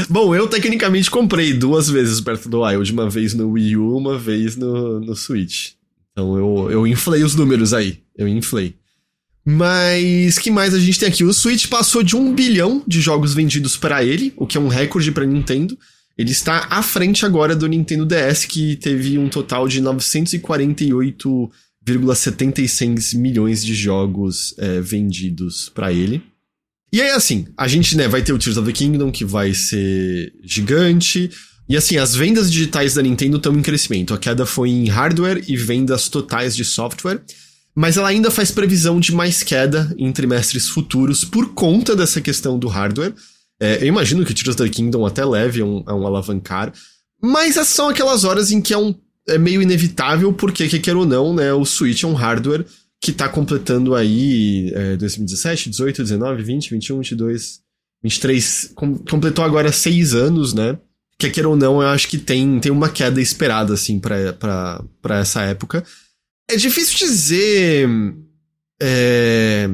Bom, eu tecnicamente comprei duas vezes Breath of the Wild, uma vez no Wii U, uma vez no, no Switch. Então eu, eu inflei os números aí. Eu inflei. Mas que mais a gente tem aqui? O Switch passou de um bilhão de jogos vendidos para ele, o que é um recorde para Nintendo. Ele está à frente agora do Nintendo DS, que teve um total de 948,76 milhões de jogos é, vendidos para ele. E aí, assim, a gente né, vai ter o Tears of the Kingdom, que vai ser gigante. E assim, as vendas digitais da Nintendo estão em crescimento. A queda foi em hardware e vendas totais de software mas ela ainda faz previsão de mais queda em trimestres futuros por conta dessa questão do hardware. É, eu imagino que o Tears of the Kingdom até leve a um, a um alavancar, mas essas são aquelas horas em que é, um, é meio inevitável, porque, que quer ou não, né, o Switch é um hardware que tá completando aí é, 2017, 18, 19, 20, 21, 22, 23, com, completou agora seis anos, né? Quer queira ou não, eu acho que tem, tem uma queda esperada, assim, para essa época. É difícil dizer é,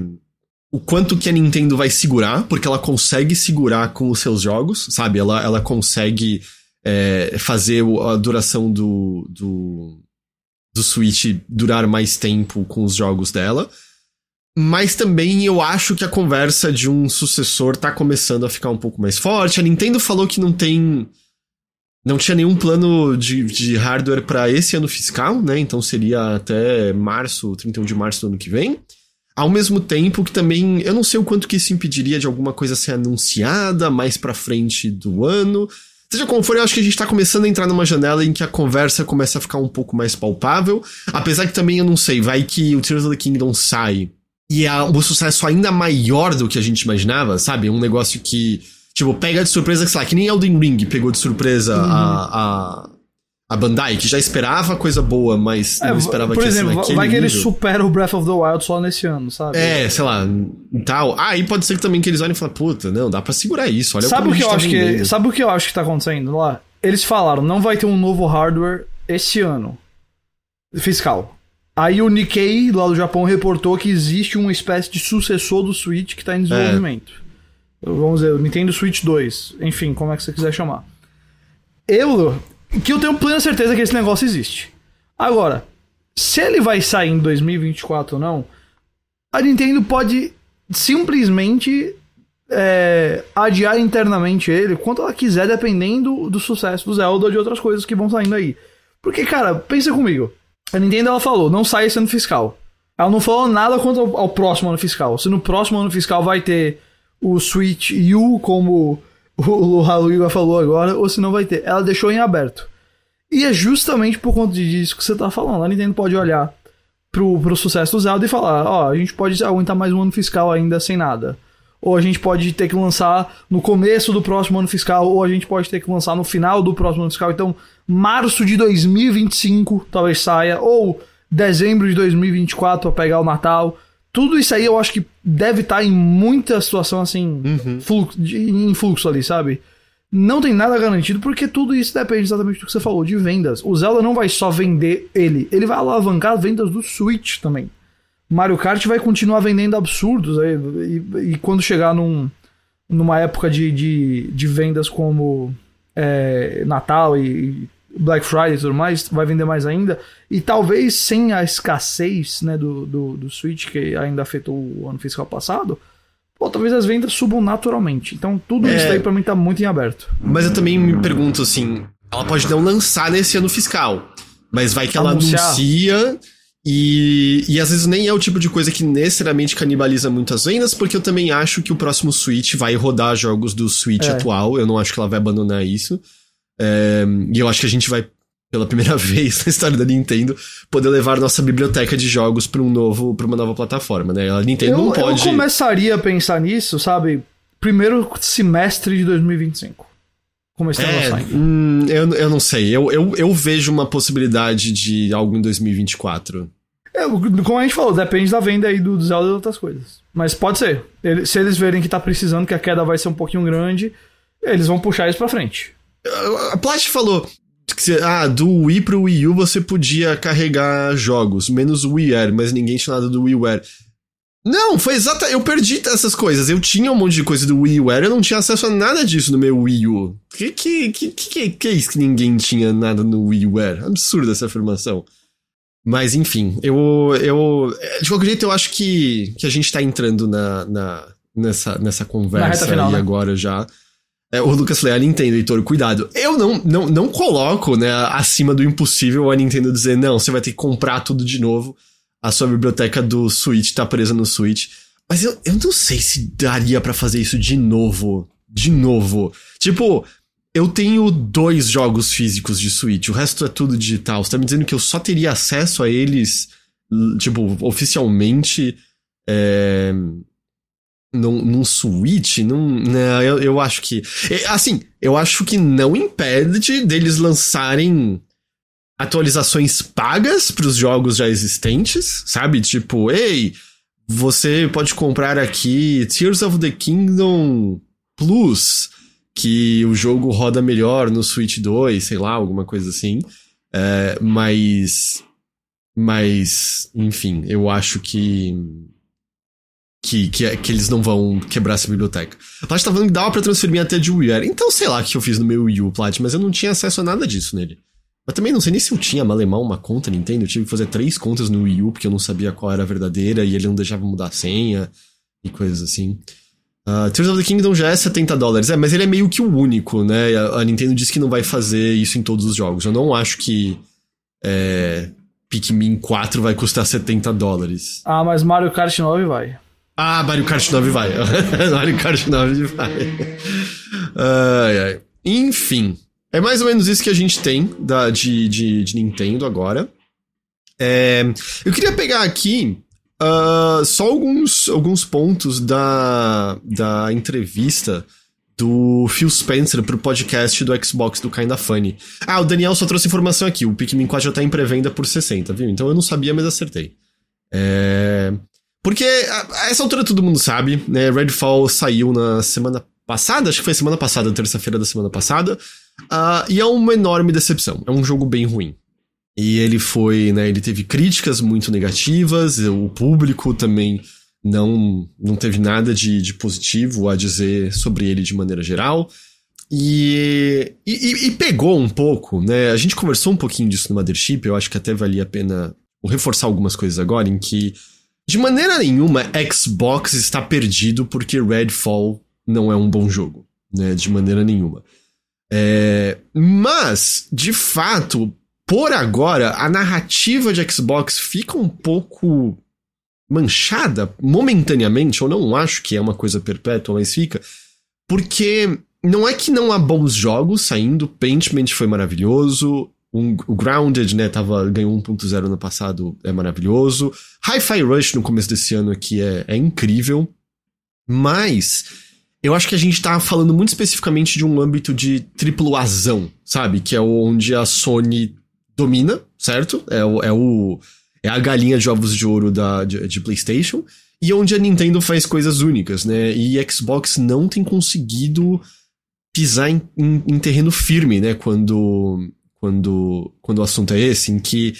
o quanto que a Nintendo vai segurar, porque ela consegue segurar com os seus jogos, sabe? Ela, ela consegue é, fazer a duração do, do, do Switch durar mais tempo com os jogos dela. Mas também eu acho que a conversa de um sucessor tá começando a ficar um pouco mais forte. A Nintendo falou que não tem. Não tinha nenhum plano de, de hardware para esse ano fiscal, né? Então seria até março, 31 de março do ano que vem. Ao mesmo tempo que também, eu não sei o quanto que isso impediria de alguma coisa ser anunciada mais pra frente do ano. Seja como for, eu acho que a gente tá começando a entrar numa janela em que a conversa começa a ficar um pouco mais palpável. Apesar que também eu não sei, vai que o Tears of the Kingdom sai e é um sucesso ainda maior do que a gente imaginava, sabe? Um negócio que, tipo, pega de surpresa, sei lá, que nem Elden Ring pegou de surpresa uhum. a, a, a Bandai, que já esperava coisa boa, mas é, não esperava por que exemplo, naquele vai que ele supera o Breath of the Wild só nesse ano, sabe? É, sei lá, tal. Ah, e pode ser que também que eles olhem e falem, puta, não, dá pra segurar isso, olha sabe o que eu tá acho vendendo. que Sabe o que eu acho que tá acontecendo lá? Eles falaram, não vai ter um novo hardware esse ano fiscal. Aí o Nikkei, lá do Japão, reportou que existe uma espécie de sucessor do Switch que está em desenvolvimento. É. Vamos dizer, Nintendo Switch 2. Enfim, como é que você quiser chamar. Eu, que eu tenho plena certeza que esse negócio existe. Agora, se ele vai sair em 2024 ou não, a Nintendo pode simplesmente é, adiar internamente ele quanto ela quiser, dependendo do sucesso do Zelda ou de outras coisas que vão saindo aí. Porque, cara, pensa comigo. A Nintendo ela falou, não sai esse ano fiscal. Ela não falou nada quanto ao, ao, próximo ano fiscal. Se no próximo ano fiscal vai ter o Switch U, como o Haluiga falou agora, ou se não vai ter. Ela deixou em aberto. E é justamente por conta disso que você tá falando. A Nintendo pode olhar pro, pro sucesso do Zelda e falar: ó, oh, a gente pode aguentar mais um ano fiscal ainda sem nada. Ou a gente pode ter que lançar no começo do próximo ano fiscal, ou a gente pode ter que lançar no final do próximo ano fiscal. Então, março de 2025 talvez saia, ou dezembro de 2024 para pegar o Natal. Tudo isso aí eu acho que deve estar tá em muita situação assim, uhum. fluxo, de, em fluxo ali, sabe? Não tem nada garantido porque tudo isso depende exatamente do que você falou, de vendas. O Zelda não vai só vender ele, ele vai alavancar vendas do Switch também. Mario Kart vai continuar vendendo absurdos aí, e, e quando chegar num, numa época de, de, de vendas como é, Natal e, Black Friday e tudo mais, vai vender mais ainda. E talvez sem a escassez né, do, do, do Switch, que ainda afetou o ano fiscal passado, pô, talvez as vendas subam naturalmente. Então tudo é... isso aí pra mim tá muito em aberto. Mas eu também me pergunto assim, ela pode não lançar nesse ano fiscal, mas vai que ela Anunciar. anuncia e, e às vezes nem é o tipo de coisa que necessariamente canibaliza muitas vendas, porque eu também acho que o próximo Switch vai rodar jogos do Switch é. atual, eu não acho que ela vai abandonar isso. E eu acho que a gente vai, pela primeira vez na história da Nintendo, poder levar nossa biblioteca de jogos para um novo, para uma nova plataforma, né? A Nintendo eu, não pode. Eu começaria a pensar nisso, sabe? Primeiro semestre de 2025. Como está é, hum, eu, eu não sei. Eu, eu, eu vejo uma possibilidade de algo em 2024. É, como a gente falou, depende da venda aí do, do Zelda e outras coisas. Mas pode ser. se eles verem que tá precisando, que a queda vai ser um pouquinho grande, eles vão puxar isso pra frente. A Plat falou que ah, do Wii pro Wii U você podia carregar jogos, menos o WiiWare, mas ninguém tinha nada do WiiWare. Não, foi exata. Eu perdi essas coisas. Eu tinha um monte de coisa do WiiWare, eu não tinha acesso a nada disso no meu Wii U. Que que, que, que, que é isso que ninguém tinha nada no WiiWare? Absurda essa afirmação. Mas enfim, eu. eu de qualquer jeito, eu acho que, que a gente tá entrando na, na, nessa, nessa conversa final, aí né? agora já. É, o Lucas falou, a Nintendo, Heitor, cuidado. Eu não, não, não coloco, né, acima do impossível a Nintendo dizer, não, você vai ter que comprar tudo de novo. A sua biblioteca do Switch tá presa no Switch. Mas eu, eu não sei se daria para fazer isso de novo. De novo. Tipo, eu tenho dois jogos físicos de Switch, o resto é tudo digital. Você tá me dizendo que eu só teria acesso a eles, tipo, oficialmente. É, num, num Switch, num, não, eu, eu acho que. É, assim, eu acho que não impede deles lançarem atualizações pagas para os jogos já existentes, sabe? Tipo, ei, você pode comprar aqui Tears of the Kingdom Plus, que o jogo roda melhor no Switch 2, sei lá, alguma coisa assim. É, mas. Mas, enfim, eu acho que que, que, que eles não vão quebrar essa biblioteca. A Plat tá falando que dava pra transferir até de WiiWare. Então, sei lá o que eu fiz no meu Wii U, Plat, mas eu não tinha acesso a nada disso nele. Mas também não sei nem se eu tinha malemar uma conta Nintendo. Eu tive que fazer três contas no Wii U, porque eu não sabia qual era a verdadeira e ele não deixava mudar a senha e coisas assim. Uh, Tears of the Kingdom já é 70 dólares. É, mas ele é meio que o único, né? A, a Nintendo disse que não vai fazer isso em todos os jogos. Eu não acho que é, Pikmin 4 vai custar 70 dólares. Ah, mas Mario Kart 9 vai. Ah, Mario Kart 9 vai. Mario Kart 9 vai. Ai, ai. Enfim. É mais ou menos isso que a gente tem da, de, de, de Nintendo agora. É, eu queria pegar aqui uh, só alguns, alguns pontos da, da entrevista do Phil Spencer pro podcast do Xbox do Kinda Funny. Ah, o Daniel só trouxe informação aqui. O Pikmin 4 já tá em pré-venda por 60, viu? Então eu não sabia, mas acertei. É... Porque a, essa altura todo mundo sabe, né? Redfall saiu na semana passada, acho que foi semana passada, terça-feira da semana passada. Uh, e é uma enorme decepção. É um jogo bem ruim. E ele foi, né? Ele teve críticas muito negativas, o público também não, não teve nada de, de positivo a dizer sobre ele de maneira geral. E, e, e, pegou um pouco, né? A gente conversou um pouquinho disso no Mothership, eu acho que até valia a pena reforçar algumas coisas agora, em que de maneira nenhuma, Xbox está perdido porque Redfall não é um bom jogo, né? De maneira nenhuma. É... Mas, de fato, por agora, a narrativa de Xbox fica um pouco manchada momentaneamente. Eu não acho que é uma coisa perpétua, mas fica. Porque não é que não há bons jogos saindo. Paintment foi maravilhoso. Um, o Grounded, né, tava, ganhou 1.0 no passado, é maravilhoso. Hi-Fi Rush no começo desse ano aqui é, é incrível. Mas eu acho que a gente tá falando muito especificamente de um âmbito de triplo azão, sabe? Que é onde a Sony domina, certo? É o, é o é a galinha de ovos de ouro da, de, de, PlayStation, e onde a Nintendo faz coisas únicas, né? E Xbox não tem conseguido pisar em, em, em terreno firme, né? Quando, quando, quando o assunto é esse, em que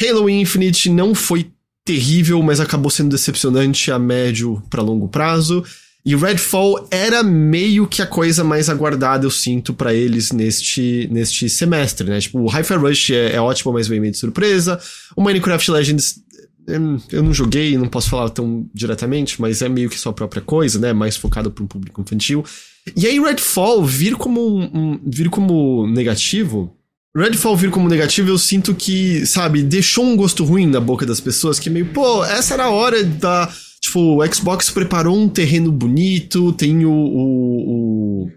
Halo Infinite não foi terrível, mas acabou sendo decepcionante a médio para longo prazo. E Redfall era meio que a coisa mais aguardada, eu sinto, para eles neste, neste semestre, né? Tipo, o Hi-Fi Rush é, é ótimo, mas veio meio de surpresa. O Minecraft Legends eu não joguei, não posso falar tão diretamente, mas é meio que sua própria coisa, né? Mais focado para um público infantil. E aí Redfall vir como um, um, vir como negativo Redfall vir como negativo, eu sinto que, sabe, deixou um gosto ruim na boca das pessoas, que meio, pô, essa era a hora da. Tipo, o Xbox preparou um terreno bonito, tem o, o, o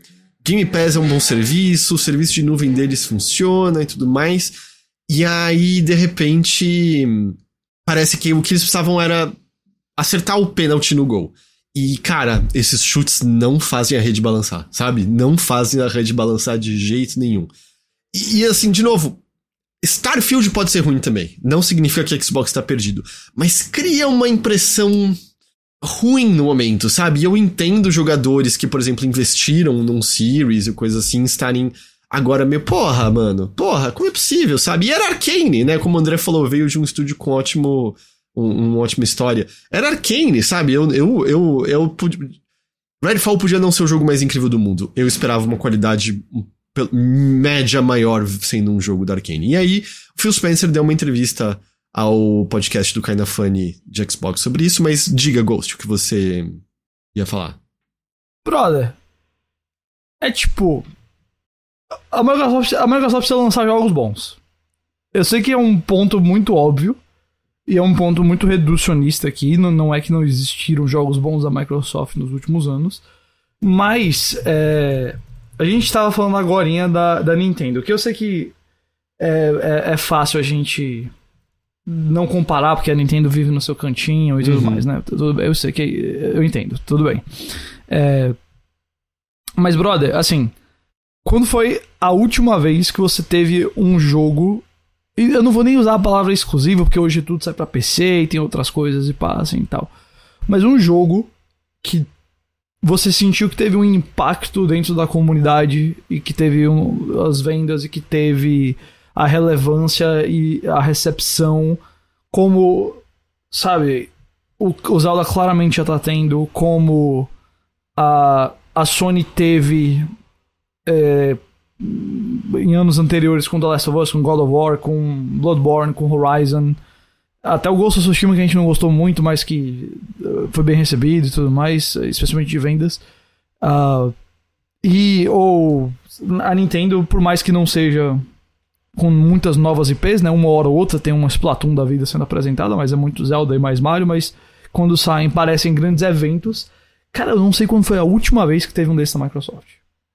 Game Pass é um bom serviço, o serviço de nuvem deles funciona e tudo mais. E aí, de repente, parece que o que eles precisavam era acertar o pênalti no gol. E, cara, esses chutes não fazem a rede balançar, sabe? Não fazem a rede balançar de jeito nenhum. E, assim, de novo, Starfield pode ser ruim também. Não significa que Xbox está perdido. Mas cria uma impressão ruim no momento, sabe? E eu entendo jogadores que, por exemplo, investiram num Series e coisas assim, estarem agora meio, porra, mano, porra, como é possível, sabe? E era Arcane, né? Como o André falou, veio de um estúdio com ótimo. Um, uma ótima história. Era Arcane, sabe? Eu, eu, eu, eu pude... Redfall podia não ser o jogo mais incrível do mundo. Eu esperava uma qualidade média maior sendo um jogo da Arkane. E aí, o Phil Spencer deu uma entrevista ao podcast do Kinda Funny de Xbox sobre isso, mas diga, Ghost, o que você ia falar. Brother, é tipo. A Microsoft, a Microsoft precisa lançar jogos bons. Eu sei que é um ponto muito óbvio. E é um ponto muito reducionista aqui. Não, não é que não existiram jogos bons da Microsoft nos últimos anos. Mas é, a gente tava falando agora da, da Nintendo, que eu sei que é, é, é, fácil a gente não comparar, porque a Nintendo vive no seu cantinho e tudo uhum. mais, né? Eu sei que. Eu entendo, tudo bem. É, mas, brother, assim. Quando foi a última vez que você teve um jogo. E eu não vou nem usar a palavra exclusivo, porque hoje tudo sai pra PC e tem outras coisas e passa assim, e tal. Mas um jogo que você sentiu que teve um impacto dentro da comunidade e que teve um, as vendas e que teve a relevância e a recepção como, sabe, o, o Zelda claramente já tá tendo, como a, a Sony teve é, em anos anteriores com The Last of Us, com God of War, com Bloodborne, com Horizon. Até o Ghost of Tsushima que a gente não gostou muito, mas que uh, foi bem recebido e tudo mais, especialmente de vendas. Uh, e ou a Nintendo, por mais que não seja com muitas novas IPs, né? Uma hora ou outra tem uma Splatoon da vida sendo apresentada, mas é muito Zelda e mais Mario, mas quando saem parecem grandes eventos. Cara, eu não sei quando foi a última vez que teve um desses na Microsoft.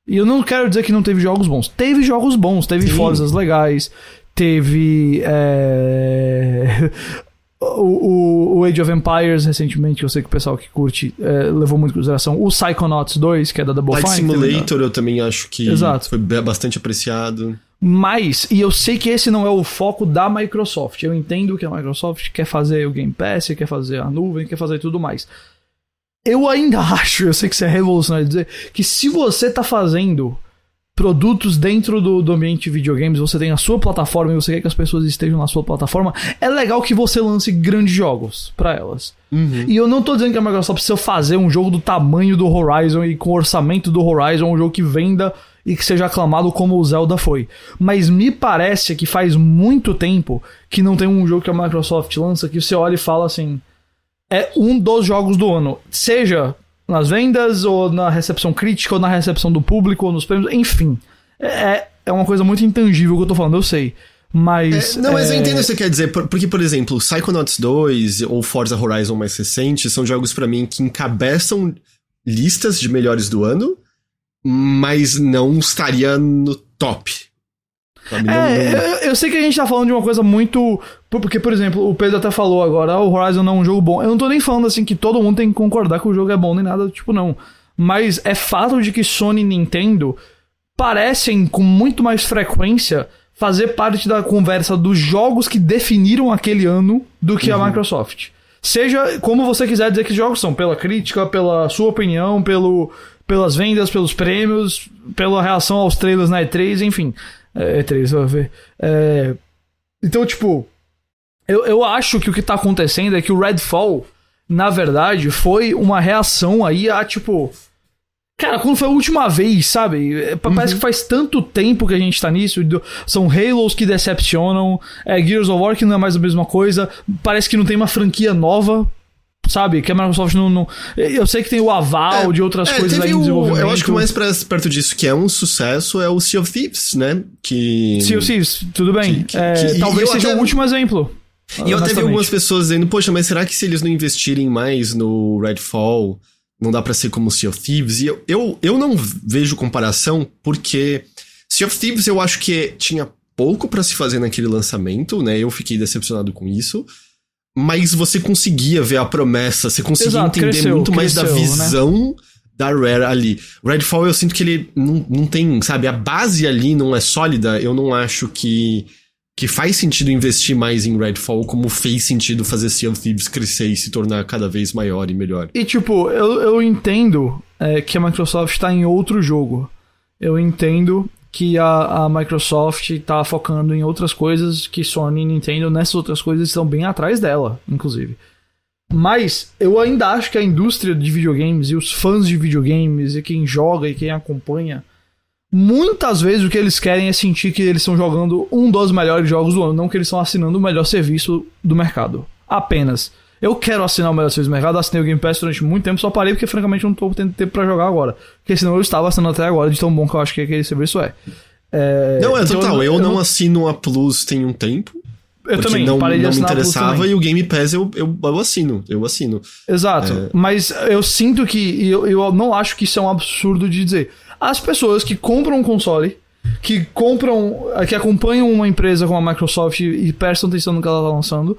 E eu não quero dizer que não teve jogos bons. Teve jogos bons, teve Sim. Forzas legais, teve. É... o, o, Age of Empires, recentemente, eu sei que o pessoal que curte é, levou muito em consideração. O Psychonauts 2, que é da Double Fine. Simulator, eu também acho que Exato. foi bastante apreciado. Mas, e eu sei que esse não é o foco da Microsoft. Eu entendo que a Microsoft quer fazer o Game Pass, quer fazer a nuvem, quer fazer tudo mais. Eu ainda acho, eu sei que isso é revolucionário dizer, que se você tá fazendo produtos dentro do, do ambiente de videogames, você tem a sua plataforma e você quer que as pessoas estejam na sua plataforma, é legal que você lance grandes jogos para elas. Uhum. E eu não tô dizendo que a Microsoft precisa fazer um jogo do tamanho do Horizon e com o orçamento do Horizon, um jogo que venda e que seja aclamado como o Zelda foi. Mas me parece que faz muito tempo que não tem um jogo que a Microsoft lança que você olha e fala assim: é um dos jogos do ano. Seja nas vendas, ou na recepção crítica, ou na recepção do público, ou nos prêmios, enfim. É, é uma coisa muito intangível que eu tô falando, eu sei. Mas. É, não, mas é... eu entendo o que você quer dizer, porque, por exemplo, Psychonauts 2 ou Forza Horizon mais recente são jogos para mim que encabeçam listas de melhores do ano, mas não estaria no top. É, eu, eu, sei que a gente tá falando de uma coisa muito. Porque, por exemplo, o Pedro até falou agora, ah, o Horizon não é um jogo bom. Eu não tô nem falando assim que todo mundo tem que concordar que o jogo é bom nem nada, tipo, não. Mas é fato de que Sony e Nintendo parecem com muito mais frequência fazer parte da conversa dos jogos que definiram aquele ano do que uhum. a Microsoft. Seja como você quiser dizer que jogos são, pela crítica, pela sua opinião, pelo, pelas vendas, pelos prêmios, pela reação aos trailers na E3, enfim. É, E3, vai ver. É, então, tipo, eu, eu acho que o que tá acontecendo é que o Redfall, na verdade, foi uma reação aí a, tipo. Cara, quando foi a última vez, sabe? É, parece uhum. que faz tanto tempo que a gente tá nisso. São Halos que decepcionam, é, Gears of War que não é mais a mesma coisa. Parece que não tem uma franquia nova sabe? Que a Microsoft não. não... Eu sei que tem o aval é, de outras é, coisas aí em desenvolvimento. eu acho que o mais perto disso que é um sucesso é o Sea of Thieves, né? Que. Sea of Thieves, tudo bem. Que, que, é, talvez seja até... o último exemplo. E eu até vi algumas pessoas dizendo, poxa, mas será que se eles não investirem mais no Redfall, não dá para ser como Sea of Thieves? E eu, eu, eu não vejo comparação, porque Sea of Thieves eu acho que tinha pouco para se fazer naquele lançamento, né? Eu fiquei decepcionado com isso mas você conseguia ver a promessa, você conseguia Exato, entender cresceu, muito mais cresceu, da né? visão né? da Rare ali. Redfall eu sinto que ele não, não tem, sabe, a base ali não é sólida, eu não acho que que faz sentido investir mais em Redfall como fez sentido fazer Sea of Thieves crescer e se tornar cada vez maior e melhor. E tipo, eu, eu entendo é, que a Microsoft está em outro jogo. Eu entendo que a, a Microsoft está focando em outras coisas que Sony e Nintendo nessas outras coisas estão bem atrás dela, inclusive. Mas eu ainda acho que a indústria de videogames e os fãs de videogames e quem joga e quem acompanha, muitas vezes o que eles querem é sentir que eles estão jogando um dos melhores jogos do ano, não que eles estão assinando o melhor serviço do mercado. Apenas. Eu quero assinar o melhor serviço do mercado, assinei o Game Pass durante muito tempo, só parei porque francamente eu não tô tendo tempo pra jogar agora. Porque senão eu estava assinando até agora, de tão bom que eu acho que aquele serviço é. é não, é então total. Eu, eu, não assino a Plus tem um tempo. Eu também, não, parei de não me interessava e o Game Pass eu, eu, eu assino, eu assino. Exato, é... mas eu sinto que, eu, eu não acho que isso é um absurdo de dizer. As pessoas que compram um console, que compram, que acompanham uma empresa como a Microsoft e prestam atenção no que ela está lançando,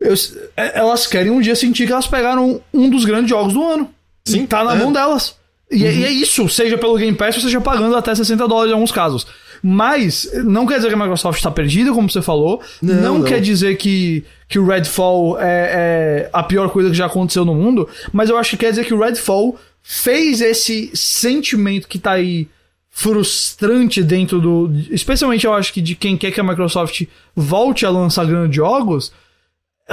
eu, é, elas querem um dia sentir que elas pegaram um dos grandes jogos do ano. Sim. Tá na é. mão delas. E, uhum. e, é isso, seja pelo Game Pass, ou seja pagando até 60 dólares em alguns casos. Mas não quer dizer que a Microsoft está perdida, como você falou. Não, não, não, quer dizer que, que o Redfall é, é a pior coisa que já aconteceu no mundo. Mas eu acho que quer dizer que o Redfall fez esse sentimento que tá aí frustrante dentro do. Especialmente eu acho que de quem quer que a Microsoft volte a lançar grandes jogos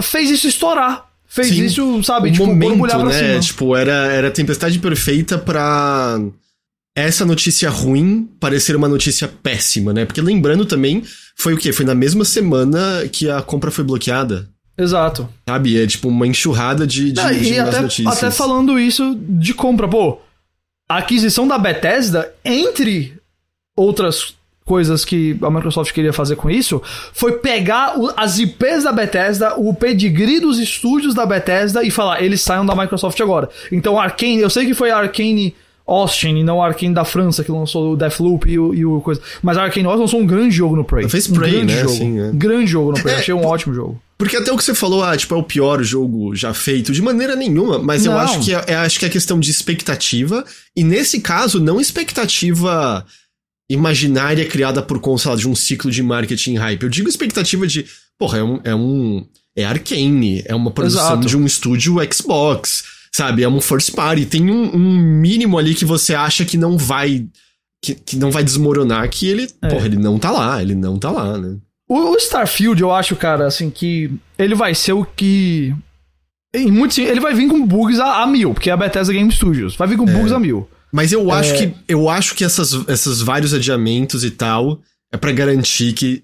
fez isso estourar. fez Sim. isso, sabe? o tipo, momento, né? cima. Tipo, era, era a tempestade perfeita pra essa notícia ruim parecer uma notícia péssima, né? Porque lembrando também, foi o quê? Foi na mesma semana que a compra foi bloqueada. Exato. Sabe? É tipo uma enxurrada de, de, de até, notícias. até falando isso de compra, pô, a aquisição da Bethesda, entre outras coisas que a Microsoft queria fazer com isso, foi pegar o- as IPs da Bethesda, o pedigree dos estúdios da Bethesda e falar, eles saiam da Microsoft agora. Então, Arkane, eu sei que foi a Arkane Austin e não a Arkane da França que lançou o Deathloop e o, e o coisa. Mas a Arkane Austin lançou um grande jogo no Prey. Fez um Prey, grande né, jogo. assim, é. Grande jogo no Prey. É, Achei um ótimo jogo. Porque até o que você falou, ah, tipo, é o pior jogo já feito, de maneira nenhuma, mas eu Não. acho que é, é- acho que é questão de expectativa, e nesse caso, não expectativa imaginária criada por conta lá, de um ciclo de marketing hype. Eu digo expectativa de, porra, é um. É, um, é Arcane, é uma produção Exato. de um estúdio Xbox, sabe? É um first party. Tem um, um mínimo ali que você acha que não vai. Que, que não vai desmoronar, que ele. É. Porra, ele não tá lá, ele não tá lá, né? O, o Starfield, eu acho, cara, assim, que ele vai ser o que. Em muitos, ele vai vir com bugs a, a mil, porque é a Bethesda Game Studios. Vai vir com bugs a mil. Mas eu acho É. que eu acho que essas, esses vários adiamentos e tal é pra garantir que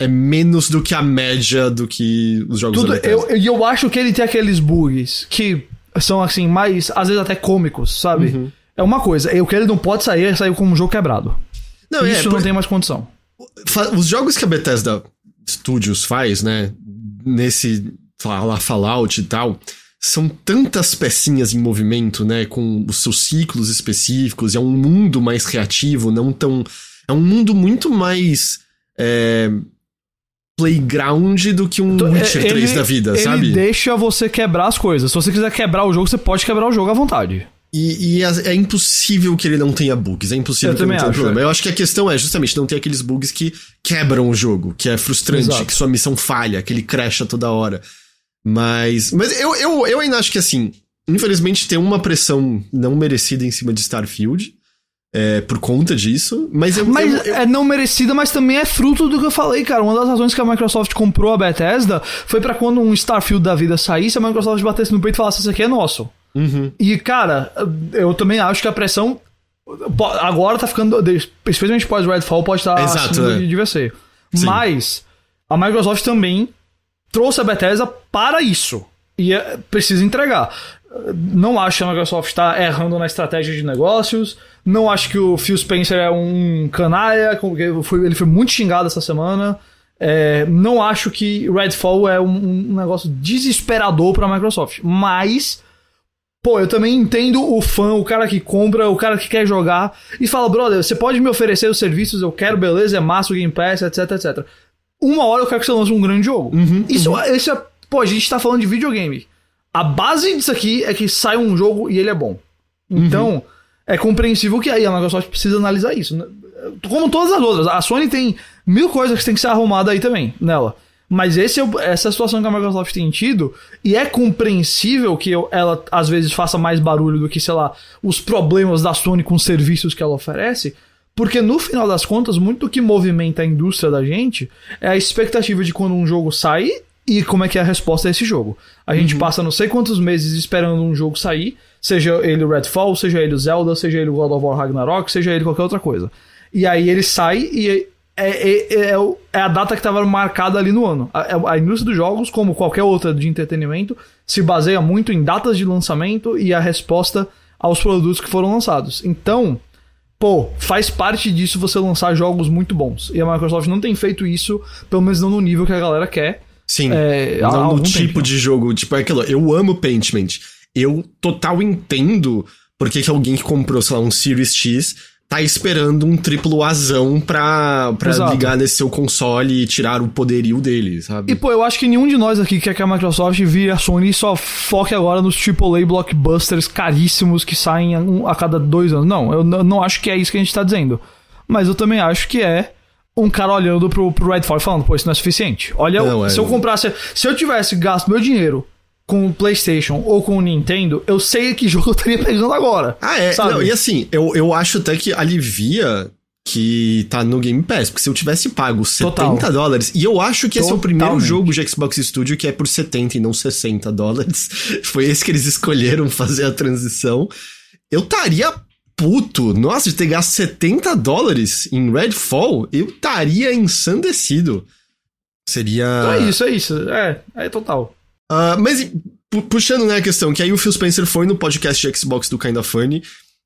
é menos do que a média do que os jogos Tudo, da Bethesda. eu, eu acho que ele tem aqueles bugs que são, assim, mais, às vezes até cômicos, sabe? Uhum. É uma coisa, o que ele não pode sair é sair com um jogo quebrado. Não, é, Isso por- não tem mais condição. os jogos que a Bethesda Studios faz, né, nesse lá, Fallout e tal, são tantas pecinhas em movimento, né, com os seus ciclos específicos, é um mundo mais criativo, não tão é um mundo muito mais é, playground do que um Então, Witcher é, 3 da vida, ele sabe? deixa você quebrar as coisas. Se você quiser quebrar o jogo, você pode quebrar o jogo à vontade. E, e é, é impossível que ele não tenha bugs, é impossível Eu que ele não também tenha acho, problema. é. Eu acho que a questão é justamente não ter aqueles bugs que quebram o jogo, que é frustrante, Exato. que sua missão falha, que ele crasha toda hora. Mas, mas eu, eu, eu ainda acho que assim, infelizmente tem uma pressão não merecida em cima de Starfield, é, por conta disso, mas eu... Mas eu- eu- é não merecida, mas também é fruto do que eu falei, cara. Uma das razões que a Microsoft comprou a Bethesda foi pra quando um Starfield da vida saísse, a Microsoft batesse no peito e falasse: Isso aqui é nosso. Uhum. E, cara, eu também acho que a pressão agora tá ficando. Especialmente pós Redfall, pode estar Exato, acima é. ser. Sim. Mas a Microsoft também trouxe a Bethesda para isso. E é, precisa entregar. Não acho que a Microsoft está errando na estratégia de negócios. Não acho que o Phil Spencer é um canalha. Ele foi muito xingado essa semana. É, não acho que Redfall é um, um negócio desesperador para a Microsoft. Mas Pô, eu também entendo o fã, o cara que compra, o cara que quer jogar e fala, brother, você pode me oferecer os serviços, eu quero, beleza, é massa o Game Pass, etc, etc. Uma hora eu quero que você lance um grande jogo. isso, isso é. Pô, a gente tá falando de videogame. A base disso aqui é que sai um jogo e ele é bom. Então, é compreensível que aí a Microsoft precisa analisar isso. Como todas as outras. A Sony tem mil coisas que tem que ser arrumada aí também, nela. Mas esse é essa é a situação que a Microsoft tem tido, e é compreensível que ela às vezes faça mais barulho do que, sei lá, os problemas da Sony com os serviços que ela oferece, porque no final das contas, muito do que movimenta a indústria da gente é a expectativa de quando um jogo sai e como é que é a resposta a esse jogo. A gente passa não sei quantos meses esperando um jogo sair, seja ele o Redfall, seja ele o Zelda, seja ele o God of War Ragnarok, seja ele qualquer outra coisa. E aí ele sai e é, é, é, o- é a data que estava marcada ali no ano. A, a indústria dos jogos, como qualquer outra de entretenimento, se baseia muito em datas de lançamento e a resposta aos produtos que foram lançados. Então, pô, faz parte disso você lançar jogos muito bons. E a Microsoft não tem feito isso, pelo menos não no nível que a galera quer. Sim. É, não no tempo, tipo né? de jogo. Tipo, é aquilo. Eu amo Paintment. Eu total entendo por que que alguém que comprou, sei lá, um Series X tá esperando um triplo azão pra, pra Exato. ligar nesse seu console e tirar o poderio dele, sabe? E, pô, eu acho que nenhum de nós aqui quer que a Microsoft vire a Sony e só foque agora nos AAA blockbusters caríssimos que saem a, a cada dois anos. Não, eu não acho que é isso que a gente tá dizendo. Mas eu também acho que é um cara olhando pro, pro Redfall e falando, pô, isso não é suficiente. Olha, Não, é- se eu comprasse... Se eu tivesse gasto meu dinheiro com o PlayStation ou com o Nintendo, eu sei que jogo eu estaria pegando agora. Ah, é. Não, e assim, eu, eu acho até que alivia que tá no Game Pass. Porque se eu tivesse pago 70 Total. dólares, e eu acho que esse é o primeiro Totalmente. jogo de Xbox Studio que é por 70 e não 60 dólares. Foi esse que eles escolheram fazer a transição. Eu estaria puto. Nossa, de ter gasto 70 dólares em Redfall, eu estaria ensandecido. Seria. Então é isso, é isso. É, é total. Ah, mas pu- puxando né, a questão, que aí o Phil Spencer foi no podcast de Xbox do Kinda Funny,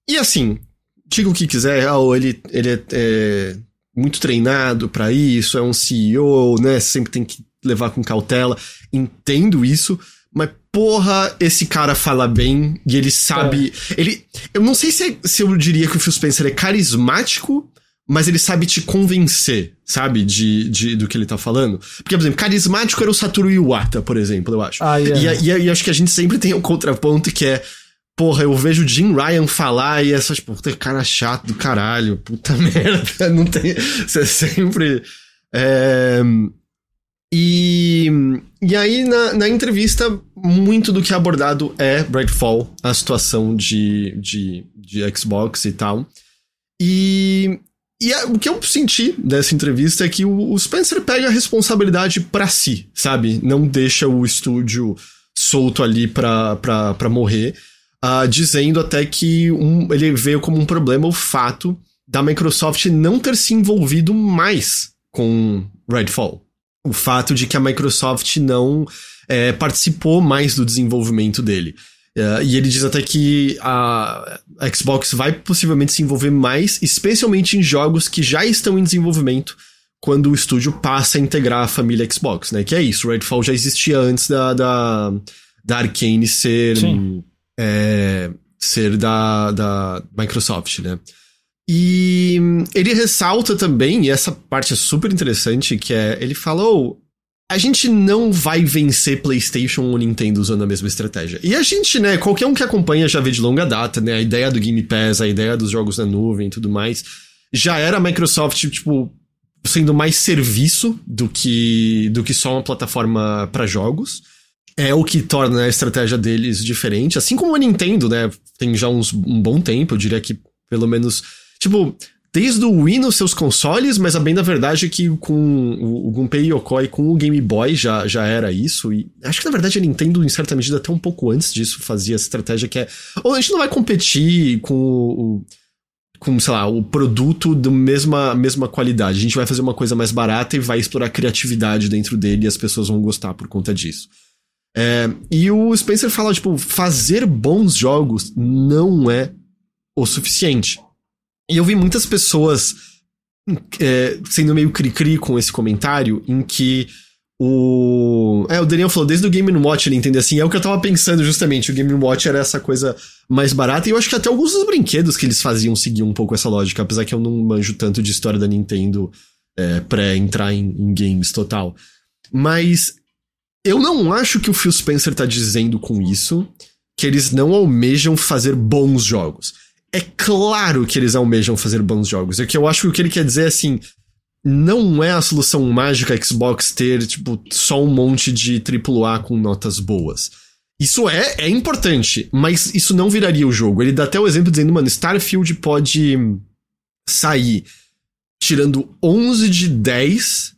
e assim, diga o que quiser, ah, ele, ele é, é muito treinado pra isso, é um CEO, né, sempre tem que levar com cautela, entendo isso, mas porra, esse cara fala bem, e ele sabe, ele, eu não sei se, é- se eu diria que o Phil Spencer é carismático, mas ele sabe te convencer, sabe, de, de, do que ele tá falando. Porque, por exemplo, carismático era o Satoru Iwata, por exemplo, eu acho. Ah, yeah. E, e, e acho que a gente sempre tem um contraponto que é, porra, eu vejo o Jim Ryan falar e é tipo, puta, cara chato do caralho, puta merda, não tem... Você sempre... É, e, e aí, na, na entrevista, muito do que é abordado é Redfall, a situação de, de, de Xbox e tal. E, e o que eu senti dessa entrevista é que o, Spencer pega a responsabilidade pra si, sabe? Não deixa o estúdio solto ali pra, pra, pra morrer, ah, dizendo até que um, ele veio como um problema o fato da Microsoft não ter se envolvido mais com Redfall. O fato de que a Microsoft não eh, participou mais do desenvolvimento dele. Eh, e ele diz até que a Xbox vai possivelmente se envolver mais, especialmente em jogos que já estão em desenvolvimento, quando o estúdio passa a integrar a família Xbox, né? Que é isso, Redfall já existia antes da, da, da Arcane ser, é, ser da, da Microsoft, né? E ele ressalta também, e essa parte é super interessante, que é, ele falou, a gente não vai vencer PlayStation ou Nintendo usando a mesma estratégia. E a gente, né, qualquer um que acompanha já vê de longa data, né, a ideia do Game Pass, a ideia dos jogos na nuvem e tudo mais, já era a Microsoft, tipo, sendo mais serviço do que, do que só uma plataforma para jogos. É o que torna a estratégia deles diferente. Assim como a Nintendo, né? Tem já uns, um bom tempo, eu diria que pelo menos. Tipo, desde o Wii nos seus consoles, mas a bem da verdade é que com o, Gunpei Yokoi com o Game Boy já, já era isso. E acho que na verdade a Nintendo, em certa medida, até um pouco antes disso, fazia essa estratégia que é. Ou a gente não vai competir com o com, sei lá, o produto da mesma, mesma qualidade. A gente vai fazer uma coisa mais barata e vai explorar criatividade dentro dele e as pessoas vão gostar por conta disso. É, e o Spencer fala, tipo, fazer bons jogos não é o suficiente. E eu vi muitas pessoas é, sendo meio cri-cri com esse comentário, em que o. É, o Daniel falou, desde o Game Watch ele entende assim, é o que eu tava pensando justamente. O Game Watch era essa coisa mais barata, e eu acho que até alguns dos brinquedos que eles faziam seguiam um pouco essa lógica, apesar que eu não manjo tanto de história da Nintendo é, pré entrar em, em games total. Mas eu não acho que o Phil Spencer tá dizendo com isso que eles não almejam fazer bons jogos. É claro que eles almejam fazer bons jogos. É que eu acho que o que ele quer dizer é assim. Não é a solução mágica Xbox ter, tipo, só um monte de AAA com notas boas. Isso é, é importante, mas isso não viraria o jogo. Ele dá até o exemplo dizendo, mano, Starfield pode sair tirando 11 de 10